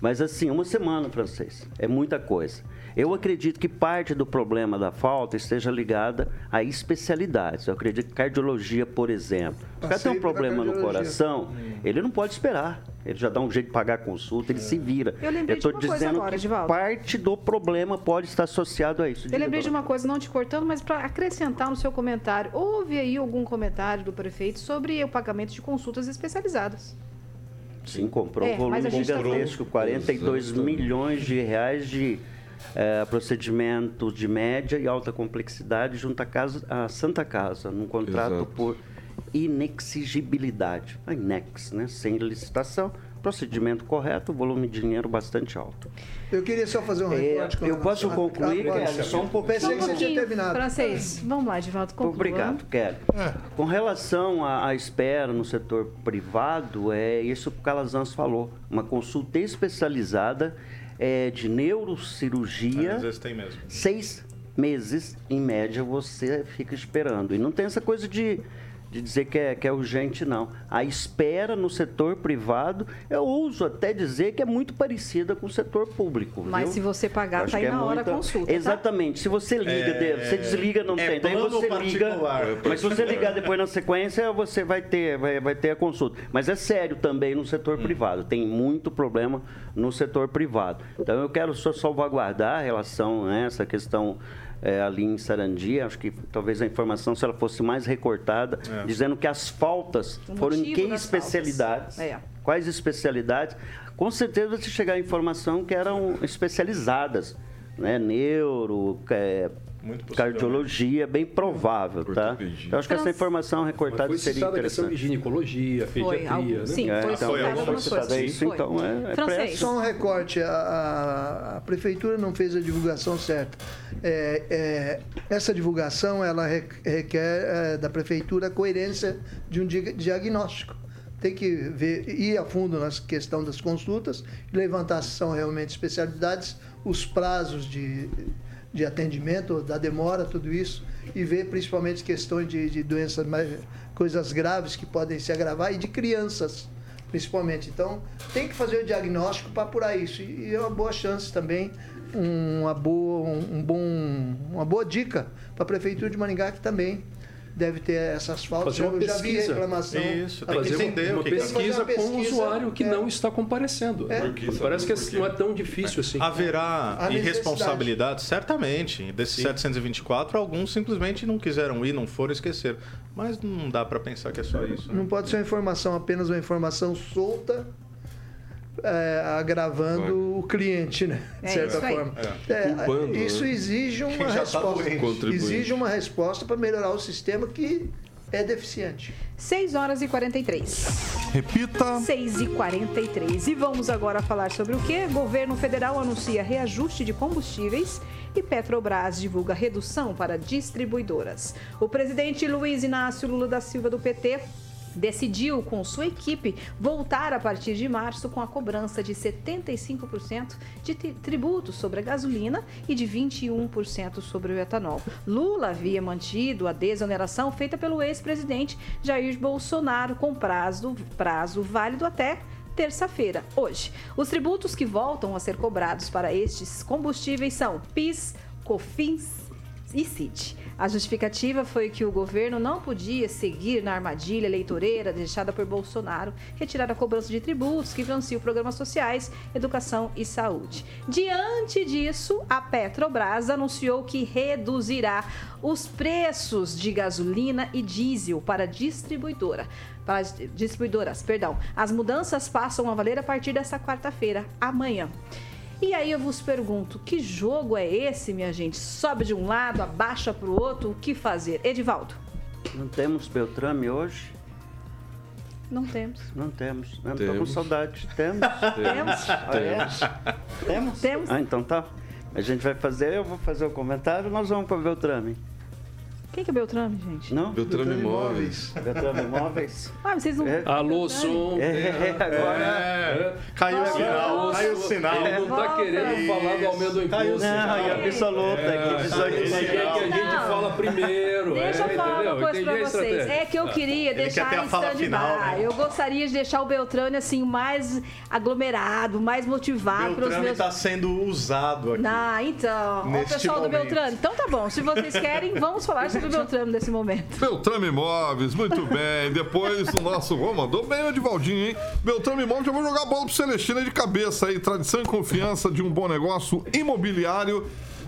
Mas assim, uma semana, francês, é muita coisa. Eu acredito que parte do problema da falta esteja ligada a especialidades. Eu acredito que cardiologia, por exemplo. Se o cara tem um problema no coração, ele não pode esperar. Ele já dá um jeito de pagar a consulta, ele se vira. Eu lembrei de estou uma coisa dizendo agora, que Edivaldo. parte do problema pode estar associado a isso. Eu lembrei de uma coisa, não te cortando, mas para acrescentar no seu comentário. Houve aí algum comentário do prefeito sobre o pagamento de consultas especializadas? Sim, comprou É, um volume tá gigantesco, 42 Exatamente. milhões de reais de eh, procedimentos de média e alta complexidade junto à, casa, à Santa Casa, num contrato Exato. por inexigibilidade. A inex, né? Sem licitação, procedimento correto, volume de dinheiro bastante alto. Eu queria só fazer um É, recorte. com eu relação posso a- concluir, Ah. Kelly? Só um pouquinho. Pensei que você tinha terminado. Francês, vamos lá, Edivaldo, conclua. Obrigado, Kelly. Com relação à, à espera no setor privado, é isso que o Calazans falou. Uma consulta especializada é, de neurocirurgia. Às vezes tem mesmo. Seis meses, em média, você fica esperando. E não tem essa coisa de, de dizer que é, que é urgente, não. A espera no setor privado, eu uso até dizer que é muito parecida com o setor público. Mas viu? se você pagar, Acho tá aí é na hora a consulta. tá? Exatamente. Se você liga, É, você desliga, não é tem. Daí você liga. Mas se você ligar depois na sequência, você vai ter, vai, vai ter a consulta. Mas é sério também no setor Hum. privado. Tem muito problema no setor privado. Então eu quero só salvaguardar a relação a essa questão. É, ali em Sarandi, acho que talvez a informação, se ela fosse mais recortada, É. dizendo que as faltas O foram em que especialidades. É. quais especialidades, com certeza se chegar a informação que eram especializadas, né? Neuro, é, Muito cardiologia, bem provável, tá? Eu acho que essa informação recortada foi seria de interessante. ginecologia, pediatria, né? sim, É, foi então, citada foi algumas citada coisas. isso, Foi. então é- é. Só um recorte, a, a- prefeitura não fez a divulgação certa. É, é, essa divulgação ela re- requer é, da prefeitura a coerência de um di- diagnóstico. Tem que ver, ir a fundo na questão das consultas, levantar se são realmente especialidades, os prazos de, de atendimento, da demora, tudo isso, e ver principalmente questões de, de doenças, coisas graves que podem se agravar e de crianças principalmente. Então, tem que fazer o diagnóstico para apurar isso. E é uma boa chance também, uma boa, um bom, uma boa dica para a Prefeitura de Maringá, que também deve ter essas faltas. Fazer uma Eu já vi pesquisa. reclamação. Isso, tem que Fazer entender uma que que pesquisa que fazer com o pesquisa, usuário que é. não está comparecendo. É. Parece que não é tão difícil assim. Haverá irresponsabilidade? Certamente. Desses 724, alguns simplesmente não quiseram ir, não foram esquecer. Mas não dá para pensar que é só isso. né? Não pode ser uma informação, apenas uma informação solta, é, agravando o cliente, né? De É certa forma. É. Culpando, isso né? exige uma tá resposta. Contribuinte. exige uma resposta para melhorar o sistema que é deficiente. 6 horas e 43. Repita. 6 e 43. E vamos agora falar sobre o que? Governo federal anuncia reajuste de combustíveis e Petrobras divulga redução para distribuidoras. O presidente Luiz Inácio Lula da Silva do PT decidiu, com sua equipe, voltar a partir de março com a cobrança de 75% de tri- tributos sobre a gasolina e de 21% sobre o etanol. Lula havia mantido a desoneração feita pelo ex-presidente Jair Bolsonaro com prazo, prazo válido até terça-feira, hoje. Os tributos que voltam a ser cobrados para estes combustíveis são PIS, COFINS e CIT. A justificativa foi que o governo não podia seguir na armadilha eleitoreira deixada por Bolsonaro, retirar a cobrança de tributos que financiam programas sociais, educação e saúde. Diante disso, a Petrobras anunciou que reduzirá os preços de gasolina e diesel para distribuidora. Para as distribuidoras, perdão. As mudanças passam a valer a partir desta quarta-feira, amanhã. E aí eu vos pergunto, que jogo é esse, minha gente? Sobe de um lado, abaixa para o outro, o que fazer? Edivaldo? Não temos Beltrame hoje? Não temos. Não temos. Estou com Temos. saudade. Temos? Temos? Ah, é? Temos? Temos. Ah, então tá. A gente vai fazer, eu vou fazer o comentário, nós vamos para Beltrame. Quem que é Beltrame, gente? Não? Beltrame Imóveis. Beltrame Imóveis? Ah, vocês não... É. Alô, som. É, agora... É, caiu o sinal, caiu o sinal. Ele não tá querendo falar do aumento do Caiu o imposto. Não, e absoluta aqui, Ele quer que a gente fala primeiro. Zero. Deixa é, eu falar entendeu? uma coisa Entendi pra vocês. É que eu Ah. queria Ele deixar quer em stand-by. final, né? Eu gostaria de deixar o Beltrame assim mais aglomerado, mais motivado os Beltrame meus. está sendo usado aqui. Ah, então. Ó, o pessoal do momento. Beltrame. Então tá bom. Se vocês querem, vamos falar sobre o Beltrame nesse momento. Beltrame Imóveis, muito bem. Depois do nosso. Ô, mandou bem o Edivaldinho, hein? Beltrame Imóveis, já vou jogar a bola pro Celestina de cabeça aí. Tradição e confiança de um bom negócio imobiliário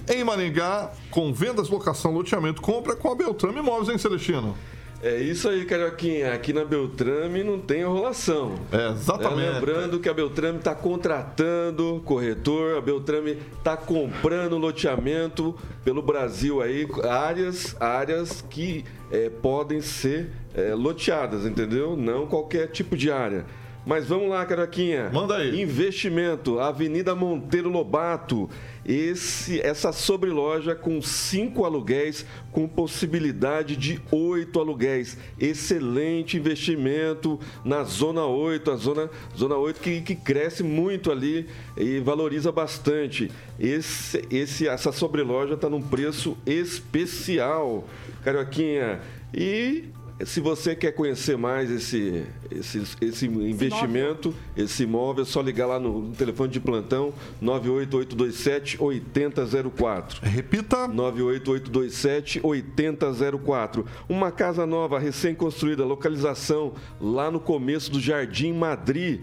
em Maringá, com vendas, locação, loteamento, compra com a Beltrame Imóveis, hein, Celestino? É isso aí, Carioquinha. Aqui na Beltrame não tem enrolação. É, exatamente. É, lembrando que a Beltrame está contratando corretor, a Beltrame está comprando loteamento pelo Brasil aí, áreas, áreas que é, podem ser é, loteadas, entendeu? Não qualquer tipo de área. Mas vamos lá, Carioquinha. Manda aí. Investimento, Avenida Monteiro Lobato. Esse, essa sobreloja com cinco aluguéis, com possibilidade de oito aluguéis. Excelente investimento na Zona 8, a Zona, zona 8 que, que cresce muito ali e valoriza bastante. Esse, esse, essa sobreloja está num preço especial, Carioquinha. E se você quer conhecer mais esse, esse, esse investimento, esse imóvel, é só ligar lá no, no telefone de plantão 98827 8004. Repita. 98827 8004. Uma casa nova, recém-construída, localização lá no começo do Jardim Madrid.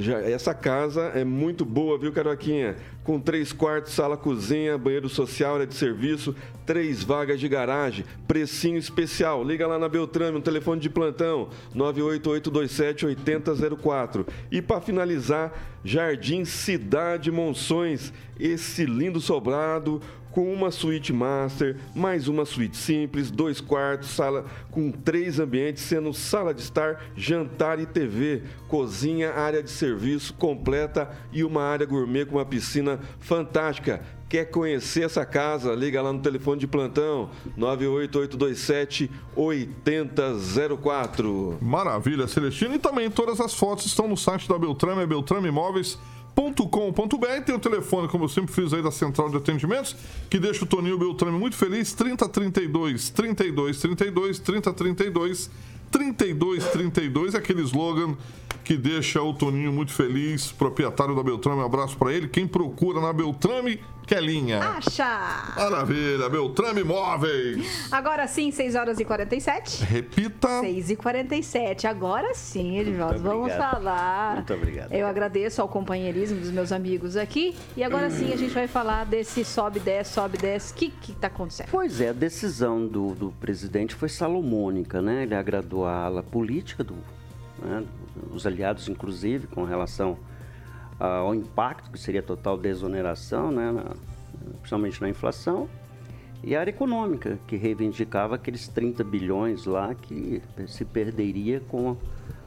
Já- Essa casa é muito boa, viu, Carioquinha? Com três quartos, sala, cozinha, banheiro social, área de serviço, três vagas de garagem, precinho especial. Liga lá na Beltrame, no telefone de plantão, 98827-8004. E para finalizar, Jardim Cidade Monções, esse lindo sobrado com uma suíte master, mais uma suíte simples, dois quartos, sala com três ambientes, sendo sala de estar, jantar e TV, cozinha, área de serviço completa e uma área gourmet com uma piscina fantástica. Quer conhecer essa casa? Liga lá no telefone de plantão 98827 8004. Maravilha, Celestino. E também todas as fotos estão no site da Beltrame, é beltrameimóveis.com.br. Tem o telefone, como eu sempre fiz aí da central de atendimentos, que deixa o Toninho Beltrame muito feliz: 3032 3232 3032 3232, aquele slogan que deixa o Toninho muito feliz, proprietário da Beltrame. Um abraço pra ele. Quem procura na Beltrame, Kelinha. Acha! Maravilha, Beltrame Imóveis. Agora sim, 6 horas e 47. Repita. 6 e 47. Agora sim, Edivaldo, Muito vamos obrigado. falar. Muito obrigado. Eu agradeço ao companheirismo dos meus amigos aqui. E agora sim a gente vai falar desse sobe, desce, sobe, desce. O que que tá acontecendo? Pois é, a decisão do, do presidente foi salomônica, né? Ele agradou a ala política, do, né, os aliados, inclusive, com relação ao impacto, que seria a total desoneração, né, na- principalmente na inflação, e a área econômica, que reivindicava aqueles 30 bilhões lá que se perderia com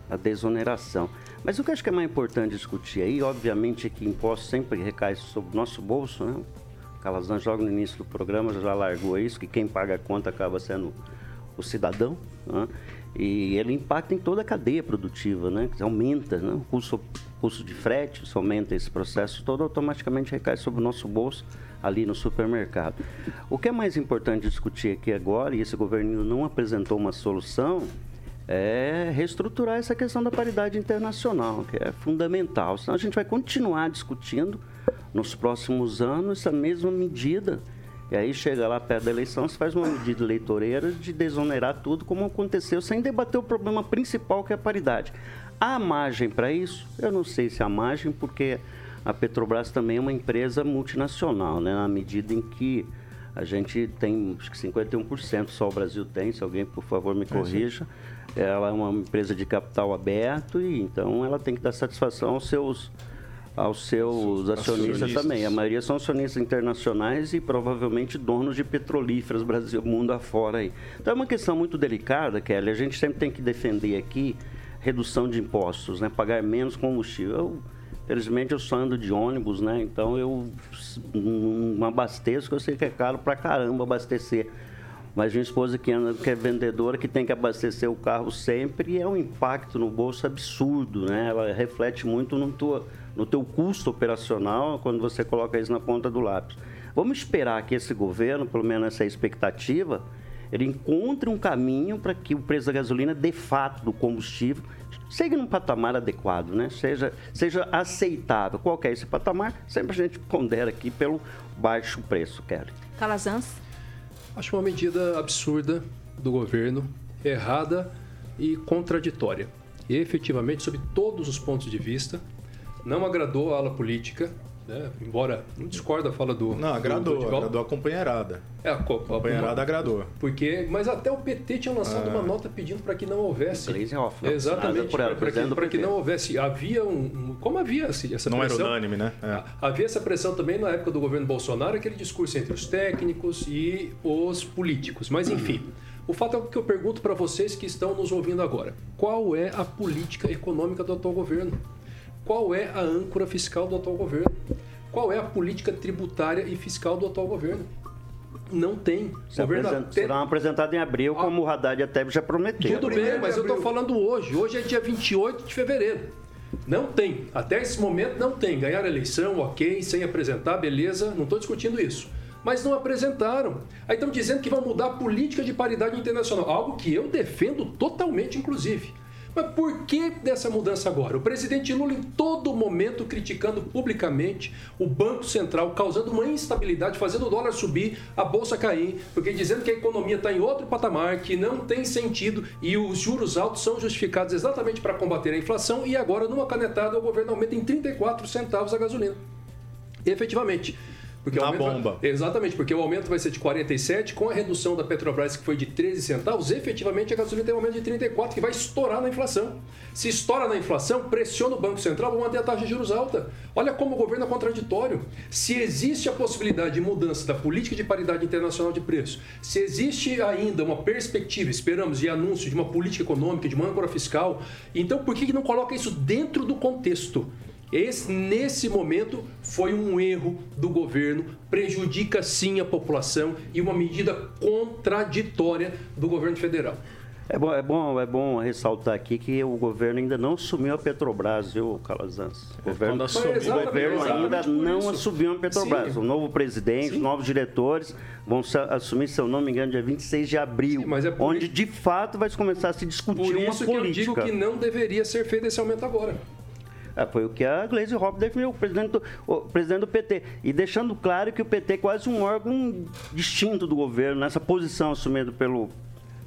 a desoneração. Mas o que eu acho que é mais importante discutir aí, obviamente, é que imposto sempre recai sobre o nosso bolso, né? Calazan joga no início do programa, já largou isso, que quem paga a conta acaba sendo o cidadão, né? E ele impacta em toda a cadeia produtiva, né? Aumenta, né? O custo, custo de frete, isso aumenta esse processo todo, automaticamente recai sobre o nosso bolso ali no supermercado. O que é mais importante discutir aqui agora, e esse governo não apresentou uma solução, é reestruturar essa questão da paridade internacional, que é fundamental. Senão a gente vai continuar discutindo nos próximos anos essa mesma medida. E aí chega lá perto da eleição, se faz uma medida eleitoreira de desonerar tudo, como aconteceu, sem debater o problema principal, que é a paridade. Há margem para isso? Eu não sei se há margem, porque a Petrobras também é uma empresa multinacional, né? na medida em que a gente tem, acho que 51% só o Brasil tem, se alguém, por favor, me corrija. Ela é uma empresa de capital aberto e então ela tem que dar satisfação aos seus aos seus acionistas, acionistas. também. A maioria são acionistas internacionais e provavelmente donos de petrolíferas Brasil, mundo afora aí. Então é uma questão muito delicada, Kelly. A gente sempre tem que defender aqui redução de impostos, né? Pagar menos combustível. Eu, felizmente eu só ando de ônibus, né? Então eu não abasteço, eu sei que é caro pra caramba abastecer. Mas minha esposa que, anda, que é vendedora, que tem que abastecer o carro sempre, é um impacto no bolso absurdo, né? Ela reflete muito no, tua, no teu custo operacional quando você coloca isso na ponta do lápis. Vamos esperar que esse governo, pelo menos essa é a expectativa, ele encontre um caminho para que o preço da gasolina, de fato, do combustível, seja num patamar adequado, né? seja, seja aceitável. Qual é esse patamar? Sempre a gente pondera aqui pelo baixo preço, Kelly. Calazans? Acho uma medida absurda do governo, errada e contraditória. E, efetivamente, sob todos os pontos de vista, não agradou a ala política, né? embora não discorda a fala do. Não, agradou, do, do agradou a companheirada. É, a, a companheirada agradou. Porque, mas até o PT tinha lançado Ah. uma nota pedindo para que não houvesse. Hoffmann, Exatamente, por ela, para que, pra que não houvesse. Havia um. como havia assim, essa Não era pressão. unânime, né? É. Havia essa pressão também na época do governo Bolsonaro, aquele discurso entre os técnicos e os políticos. Mas, enfim, o fato é que eu pergunto para vocês que estão nos ouvindo agora: qual é a política econômica do atual governo? Qual é a âncora fiscal do atual governo? Qual é a política tributária e fiscal do atual governo? Não tem. Se Governo Será apresentado em abril, como o Haddad até já prometeu. tudo bem, mas eu estou falando hoje. Hoje é dia 28 de fevereiro. Não tem. Até esse momento não tem. Ganharam a eleição, ok, sem apresentar, beleza. Não estou discutindo isso. Mas não apresentaram. Aí estão dizendo que vão mudar a política de paridade internacional. Algo que eu defendo totalmente, inclusive. Mas por que dessa mudança agora? O presidente Lula, em todo momento, criticando publicamente o Banco Central, causando uma instabilidade, fazendo o dólar subir, a bolsa cair, porque dizendo que a economia está em outro patamar, que não tem sentido e os juros altos são justificados exatamente para combater a inflação. E agora, numa canetada, o governo aumenta em 34 centavos a gasolina. Efetivamente. Porque Na aumento vai- bomba. Exatamente, porque o aumento vai ser de 47, com a redução da Petrobras, que foi de 13 centavos, efetivamente a gasolina tem um aumento de 34, que vai estourar na inflação. Se estoura na inflação, pressiona o Banco Central, vão manter a taxa de juros alta. Olha como o governo é contraditório. Se existe a possibilidade de mudança da política de paridade internacional de preço, se existe ainda uma perspectiva, esperamos, e anúncio de uma política econômica, de uma âncora fiscal, então por que não coloca isso dentro do contexto? Esse, nesse momento foi um erro do governo, prejudica sim a população e uma medida contraditória do governo federal. É bom, é, bom, é bom ressaltar aqui que o governo ainda não assumiu a Petrobras, viu, Calazans? O governo, quando assumir- o governo ainda não isso. assumiu a Petrobras. Sim. O novo presidente, os novos diretores vão se- assumir, se eu não me engano, dia 26 de abril, Sim, mas é onde de fato vai começar a se discutir Por uma isso que eu política. digo que não deveria ser feito esse aumento agora. É, foi o que a Gleisi Hoppe definiu, o presidente, do, o presidente do PT. E deixando claro que o PT é quase um órgão distinto do governo, nessa posição assumida pelo,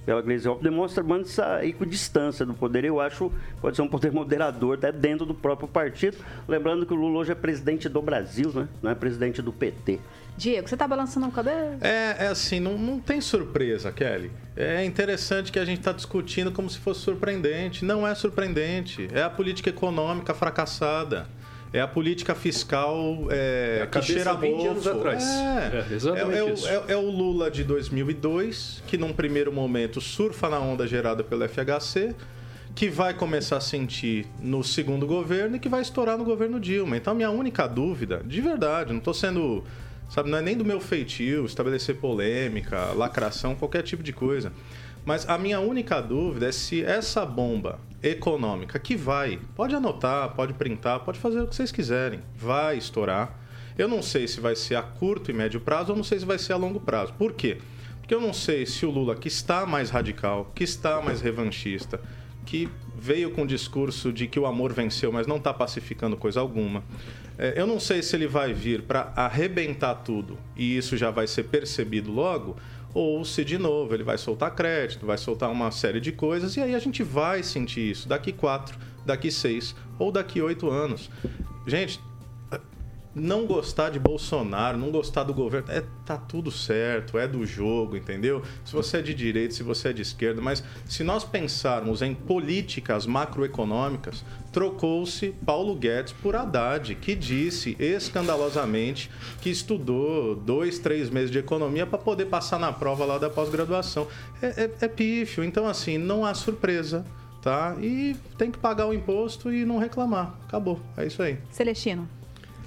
pela Gleisi demonstra essa equidistância do poder. Eu acho que pode ser um poder moderador, até dentro do próprio partido. Lembrando que o Lula hoje é presidente do Brasil, né? não é presidente do PT. Diego, você tá balançando o cabelo? É, é assim, não, não tem surpresa, Kelly. É interessante que a gente está discutindo como se fosse surpreendente. Não é surpreendente. É a política econômica fracassada. É a política fiscal é, É a que cheira 20 mofo. anos atrás. É, É, exatamente é, é o- isso. é- é o Lula de 2002, que num primeiro momento surfa na onda gerada pelo FHC, que vai começar a sentir no segundo governo e que vai estourar no governo Dilma. Então, a minha única dúvida, de verdade, não estou sendo. Sabe, não é nem do meu feitio estabelecer polêmica, lacração, qualquer tipo de coisa. Mas a minha única dúvida é se essa bomba econômica que vai, pode anotar, pode printar, pode fazer o que vocês quiserem, vai estourar. Eu não sei se vai ser a curto e médio prazo, ou não sei se vai ser a longo prazo. Por quê? Porque eu não sei se o Lula, que está mais radical, que está mais revanchista, que veio com o discurso de que o amor venceu, mas não está pacificando coisa alguma. É, eu não sei se ele vai vir para arrebentar tudo e isso já vai ser percebido logo, ou se de novo ele vai soltar crédito, vai soltar uma série de coisas e aí a gente vai sentir isso daqui quatro, daqui seis ou daqui oito anos. Gente, não gostar de Bolsonaro, não gostar do governo, é, tá tudo certo, é do jogo, entendeu? Se você é de direita, se você é de esquerda, mas se nós pensarmos em políticas macroeconômicas, trocou-se Paulo Guedes por Haddad, que disse escandalosamente que estudou dois, três meses de economia para poder passar na prova lá da pós-graduação. É, é, é pífio, então assim, não há surpresa. Tá? E tem que pagar o imposto e não reclamar. Acabou. É isso aí. Celestino.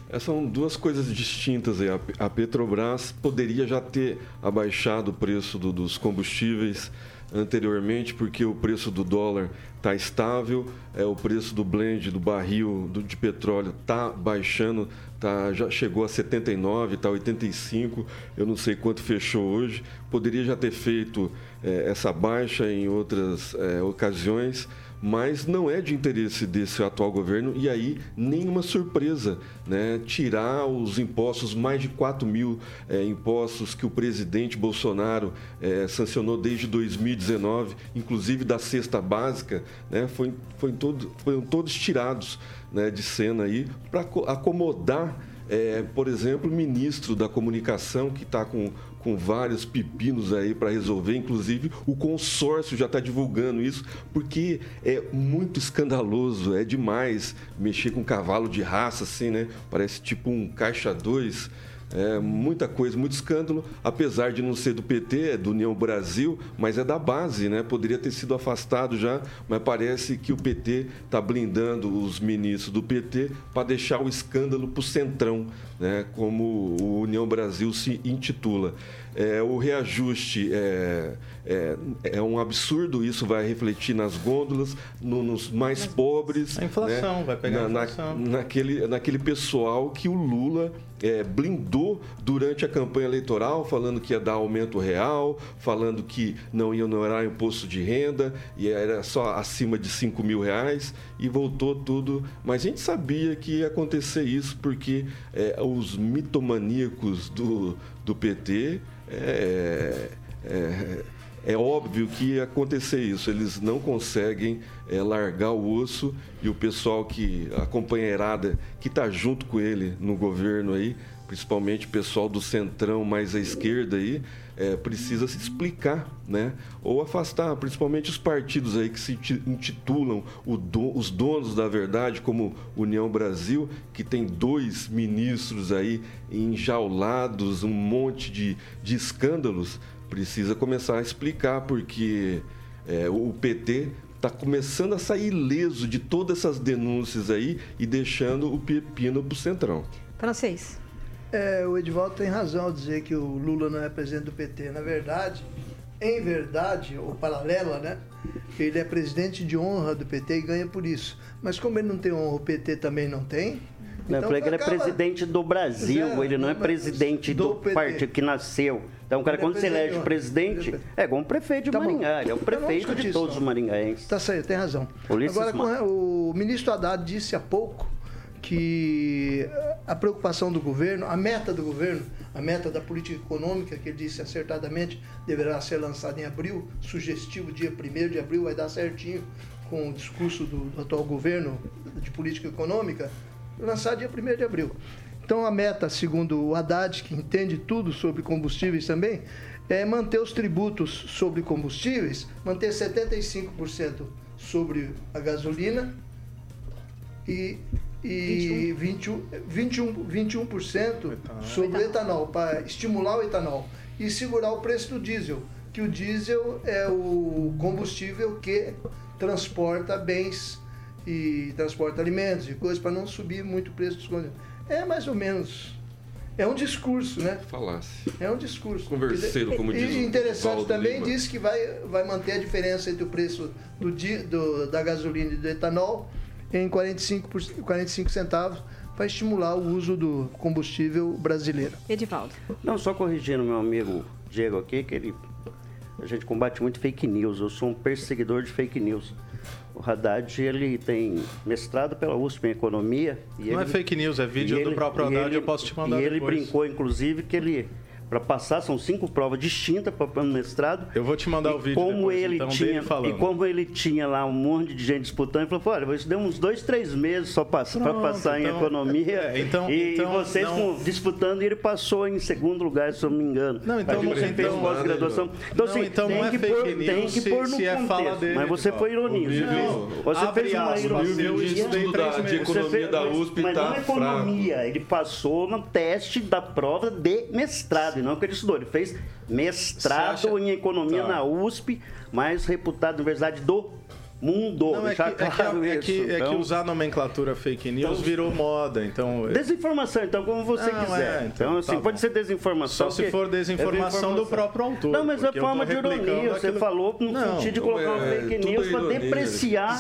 É, São duas coisas distintas A Petrobras poderia já ter abaixado o preço do- dos combustíveis anteriormente, porque o preço do dólar está estável, é, o preço do blend, do barril do, de petróleo está baixando, tá, já chegou a 79, está 85, eu não sei quanto fechou hoje. Poderia já ter feito é, essa baixa em outras é, ocasiões mas não é de interesse desse atual governo e aí nenhuma surpresa, né? Tirar os impostos, mais de 4 mil é, impostos que o presidente Bolsonaro é, sancionou desde 2019, inclusive da cesta básica, né? Foi, foi todo, foram todos tirados né, de cena aí para acomodar é, por exemplo, o ministro da Comunicação, que está com com vários pepinos aí para resolver, inclusive o consórcio já está divulgando isso, porque é muito escandaloso, é demais mexer com cavalo de raça assim, né? Parece tipo um caixa 2 é, muita coisa, muito escândalo, apesar de não ser do PT, é do União Brasil, mas é da base, né? Poderia ter sido afastado já, mas parece que o PT está blindando os ministros do PT para deixar o escândalo para o centrão, né? Como o União Brasil se intitula. É, o reajuste é, é, é, um absurdo, isso vai refletir nas gôndolas, no, nos mais pobres. A inflação, né? vai pegar na, a inflação. Na, naquele, naquele pessoal que o Lula é, blindou durante a campanha eleitoral, falando que ia dar aumento real, falando que não ia onerar imposto de renda, e era só acima de 5 mil reais, e voltou tudo. Mas a gente sabia que ia acontecer isso, porque é, os mitomaníacos do, do PT é, é, óbvio que ia acontecer isso. Eles não conseguem é, largar o osso e o pessoal que, a companheirada que está junto com ele no governo aí, principalmente o pessoal do centrão mais à esquerda aí, é, precisa se explicar, né? Ou afastar, principalmente os partidos aí que se intitulam do, os donos da verdade, como União Brasil, que tem dois ministros aí enjaulados, um monte de, de escândalos, precisa começar a explicar, porque é, o PT está começando a sair ileso de todas essas denúncias aí e deixando o pepino para o centrão. Francês. É, o Edivaldo tem razão ao dizer que o Lula não é presidente do PT. Na verdade, em verdade, ou paralela, né? Ele é presidente de honra do PT e ganha por isso. Mas como ele não tem honra, o PT também não tem. Não, então, ele é presidente do Brasil, é, ele não é presidente do, do partido que nasceu. Então, o cara, quando se elege presidente, é igual um prefeito de tá Maringá, ele é o prefeito de todos os maringaenses. Tá certo, tem razão. Ulisses Agora, o ministro Haddad disse há pouco que a preocupação do governo, a meta do governo, a meta da política econômica, que ele disse acertadamente deverá ser lançada em abril, sugestivo dia 1 de abril, vai dar certinho com o discurso do, do atual governo de política econômica, lançar dia 1 de abril. Então a meta, segundo o Haddad, que entende tudo sobre combustíveis também, é manter os tributos sobre combustíveis, manter 75% sobre a gasolina e e 21, 21, 21% sobre o etanol, para estimular o etanol e segurar o preço do diesel, que o diesel é o combustível que transporta bens e transporta alimentos e coisas para não subir muito o preço dos combustíveis. É mais ou menos. É um discurso, né? Falasse. É um discurso. Converseiro, como diz E interessante também, Lima. diz que vai, vai manter a diferença entre o preço do, do, da gasolina e do etanol em 45, 45 centavos para estimular o uso do combustível brasileiro. Edivaldo. Não, só corrigindo meu amigo Diego aqui, que ele a gente combate muito fake news. Eu sou um perseguidor de fake news. O Haddad, ele tem mestrado pela USP em Economia. Não ele, é fake news, é vídeo do ele, próprio Haddad, ele, eu posso te mandar E ele depois. brincou, inclusive, que ele para passar, são cinco provas distintas para o mestrado. Eu vou te mandar e o vídeo como depois, ele então, tinha E como ele tinha lá um monte de gente disputando, ele falou, olha, isso deu uns dois, três meses só para passar então, em economia. É, então, e, então, vocês não... disputando, e ele passou em segundo lugar, se eu não me engano. Não, então, não, você fez pós-graduação. Então, assim, então tem, não é que pôr, news tem que pôr no se é fala dele, Mas você foi ironia. Você fez uma ironia. de economia da USP Mas não é economia, ele passou no teste da prova de mestrado, e não que ele estudou. Ele fez mestrado em economia tá. na USP, mais reputado Universidade do mundo. Não, é que, já é que- claro é que- isso. é que Então, usar a nomenclatura fake news Então- virou moda, então... Desinformação, então, como você Não, quiser. é, então, então, assim, tá pode bom. ser desinformação. Só se for desinformação do próprio autor, Não, mas é forma de ironia. Você aquilo- falou no Não, sentido de colocar uma é, fake news é para depreciar,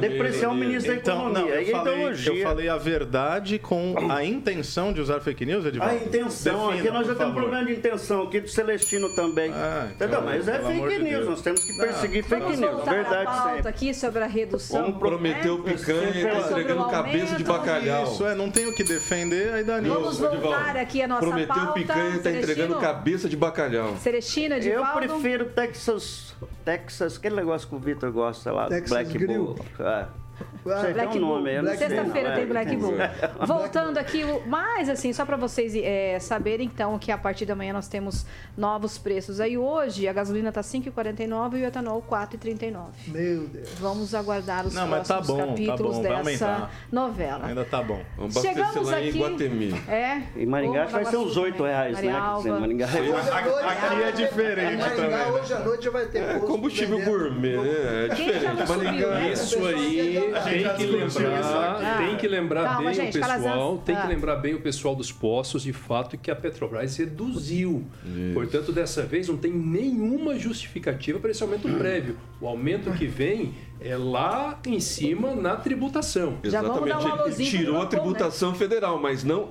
depreciar o ministro da Então, Economia. não, eu é falei, ideologia. eu falei a verdade com a intenção de usar fake news, Edivaldo. A intenção, Defina, aqui nós já temos um problema de intenção, aqui do Celestino também. Ah, então? Mas é fake news, nós temos que perseguir fake news. Verdade sempre. Aqui sobre a redução. Vamos prometer o né? picanha e tá o entregando cabeça de bacalhau. Isso é, não tem o que defender, aí dá. Vamos voltar aqui a nossa Prometeu pauta. picanha e tá entregando Celestino? cabeça de bacalhau. Celestino, Eu Edivaldo. prefiro Texas, Texas, aquele negócio que o Vitor gosta lá, Texas Black Grill. Bull. É. Black um nome Sexta-feira tem. Black Bull. Voltando aqui, mas assim, só para vocês é, saberem então que a partir da manhã nós temos novos preços. Aí hoje a gasolina tá 5,49 e o etanol 4,39. Meu Deus. Vamos aguardar os Não, tá próximos bom, tá capítulos bom, vai dessa novela. Ainda tá bom. Vamos Chegamos lá em aqui. Guatemi. É. Em Maringá vai ser uns Nova 8 reais, né? Maringá Aqui é diferente Maringá, também? Hoje à noite vai ter É combustível gourmet, né? É diferente. Maringá. né? Isso aí tem que lembrar, tem que lembrar Calma, bem gente, o pessoal, tem que lembrar bem o pessoal dos postos, de fato, que a Petrobras reduziu. Portanto, dessa vez não tem nenhuma justificativa para esse aumento prévio. O aumento que vem é lá em cima na tributação. Já vamos dar Exatamente. Ele tirou a né? tributação federal, mas não,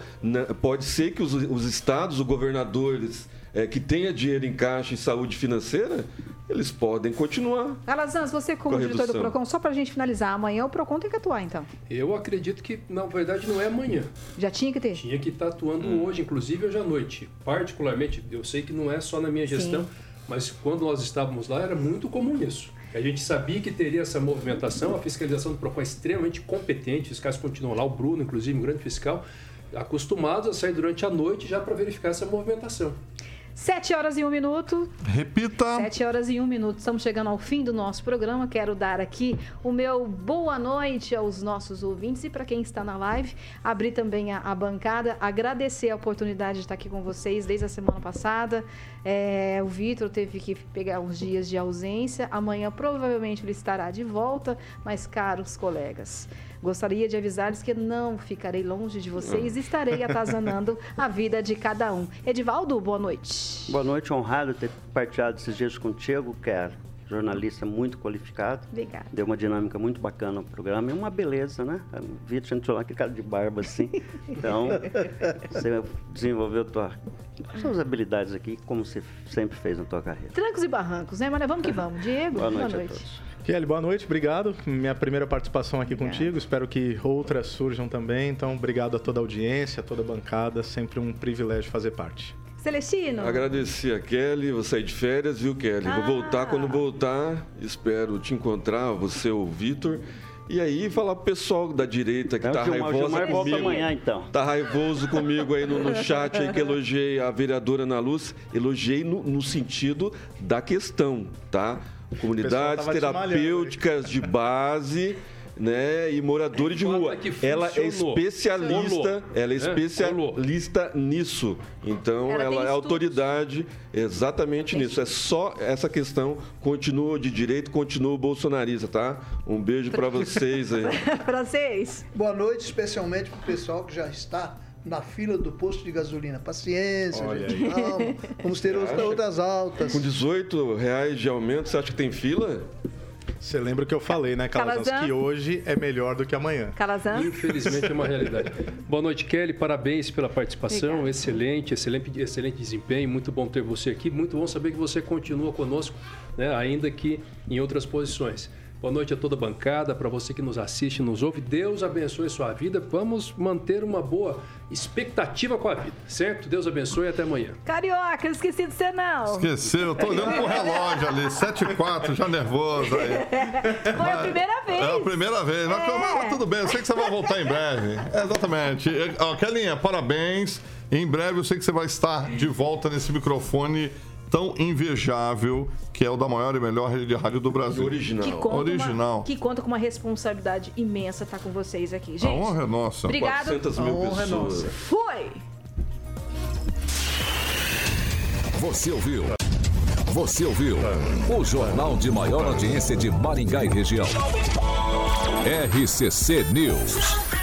pode ser que os, os estados, os governadores é, que tenha dinheiro em caixa e saúde financeira, eles podem continuar. Calazans, você como Com a diretor do. PROCON, só pra gente finalizar, amanhã o PROCON tem que atuar então. Eu acredito que, na verdade, não é amanhã. Já tinha que ter. Tinha que estar atuando hoje, inclusive hoje à noite. Particularmente, eu sei que não é só na minha gestão, mas quando nós estávamos lá era muito comum isso. A gente sabia que teria essa movimentação, a fiscalização do PROCON é extremamente competente, os caras continuam lá, o Bruno, inclusive, um grande fiscal, acostumados a sair durante a noite já para verificar essa movimentação. 7 horas e um minuto. Repita. 7 horas e um minuto. Estamos chegando ao fim do nosso programa. Quero dar aqui o meu boa noite aos nossos ouvintes e para quem está na live. Abrir também a, a bancada. Agradecer a oportunidade de estar aqui com vocês desde a semana passada. É, o Vitor teve que pegar uns dias de ausência. Amanhã provavelmente ele estará de volta. Mas, caros colegas, gostaria de avisar-lhes que não ficarei longe de vocês e estarei atazanando a vida de cada um. Edivaldo, boa noite. Boa noite, honrado ter partilhado esses dias contigo, que é jornalista muito qualificado. Obrigada. Deu uma dinâmica muito bacana no programa e uma beleza, né? O Vitor entrou lá, aquele cara de barba assim. Então, você desenvolveu tua, suas habilidades aqui, como você sempre fez na tua carreira. Trancos e barrancos, né? Mas vamos que vamos. Diego, Boa noite a todos. Kelly, boa noite, obrigado. Minha primeira participação aqui contigo, espero que outras surjam também. Então, obrigado a toda a audiência, a toda a bancada, sempre um privilégio fazer parte. Celestino. Agradecer a Kelly, vou sair de férias, viu, Kelly? Ah. Vou voltar quando voltar. Espero te encontrar, você o Vitor. E aí, falar pro pessoal da direita que É, tá Gilmar- o raivosa Gilmar volta comigo. amanhã, então. Tá raivoso comigo aí no, no chat aí que elogiei a vereadora Ana Luz. Elogiei no, no sentido da questão, tá? Comunidades tava te malhando, terapêuticas de base. Né, e moradores de rua. que Ela é especialista, ela é É, especialista nisso. Então, Ela ela é autoridade exatamente nisso. É só essa questão. Continua de direito, continua bolsonarista, tá? Um beijo pra vocês aí. Francês. Boa noite, especialmente para o pessoal que já está na fila do posto de gasolina. Paciência, Olha gente. Calma. Vamos ter outra- outras altas. Com 18 reais de aumento, você acha que tem fila? Você lembra o que eu falei, né, Calazans? Calazans? Que hoje é melhor do que amanhã. Calazan. Infelizmente é uma realidade. Boa noite, Kelly. Parabéns pela participação. Obrigada. Excelente, excelente, excelente desempenho. Muito bom ter você aqui. Muito bom saber que você continua conosco, né, ainda que em outras posições. Boa noite a toda a bancada, para você que nos assiste, nos ouve. Deus abençoe sua vida. Vamos manter uma boa expectativa com a vida, certo? Deus abençoe e até amanhã. Carioca, eu esqueci de você não. Esqueceu, eu tô olhando pro relógio ali, 7 e 4, já nervoso aí. Foi a primeira vez. É a primeira vez, mas, É. mas tudo bem, eu sei que você vai voltar em breve. É, exatamente. Ó, Kelinha, parabéns. Em breve eu sei que você vai estar de volta nesse microfone tão invejável que é o da maior e melhor rede de rádio do Brasil. Original. Que conta, Original. Uma, que conta com uma responsabilidade imensa estar com vocês aqui. A Gente, honra é nossa. Obrigado. 400 mil A honra é pessoas. nossa. fui! Você ouviu? Você ouviu o jornal de maior audiência de Maringá e região. RCC News.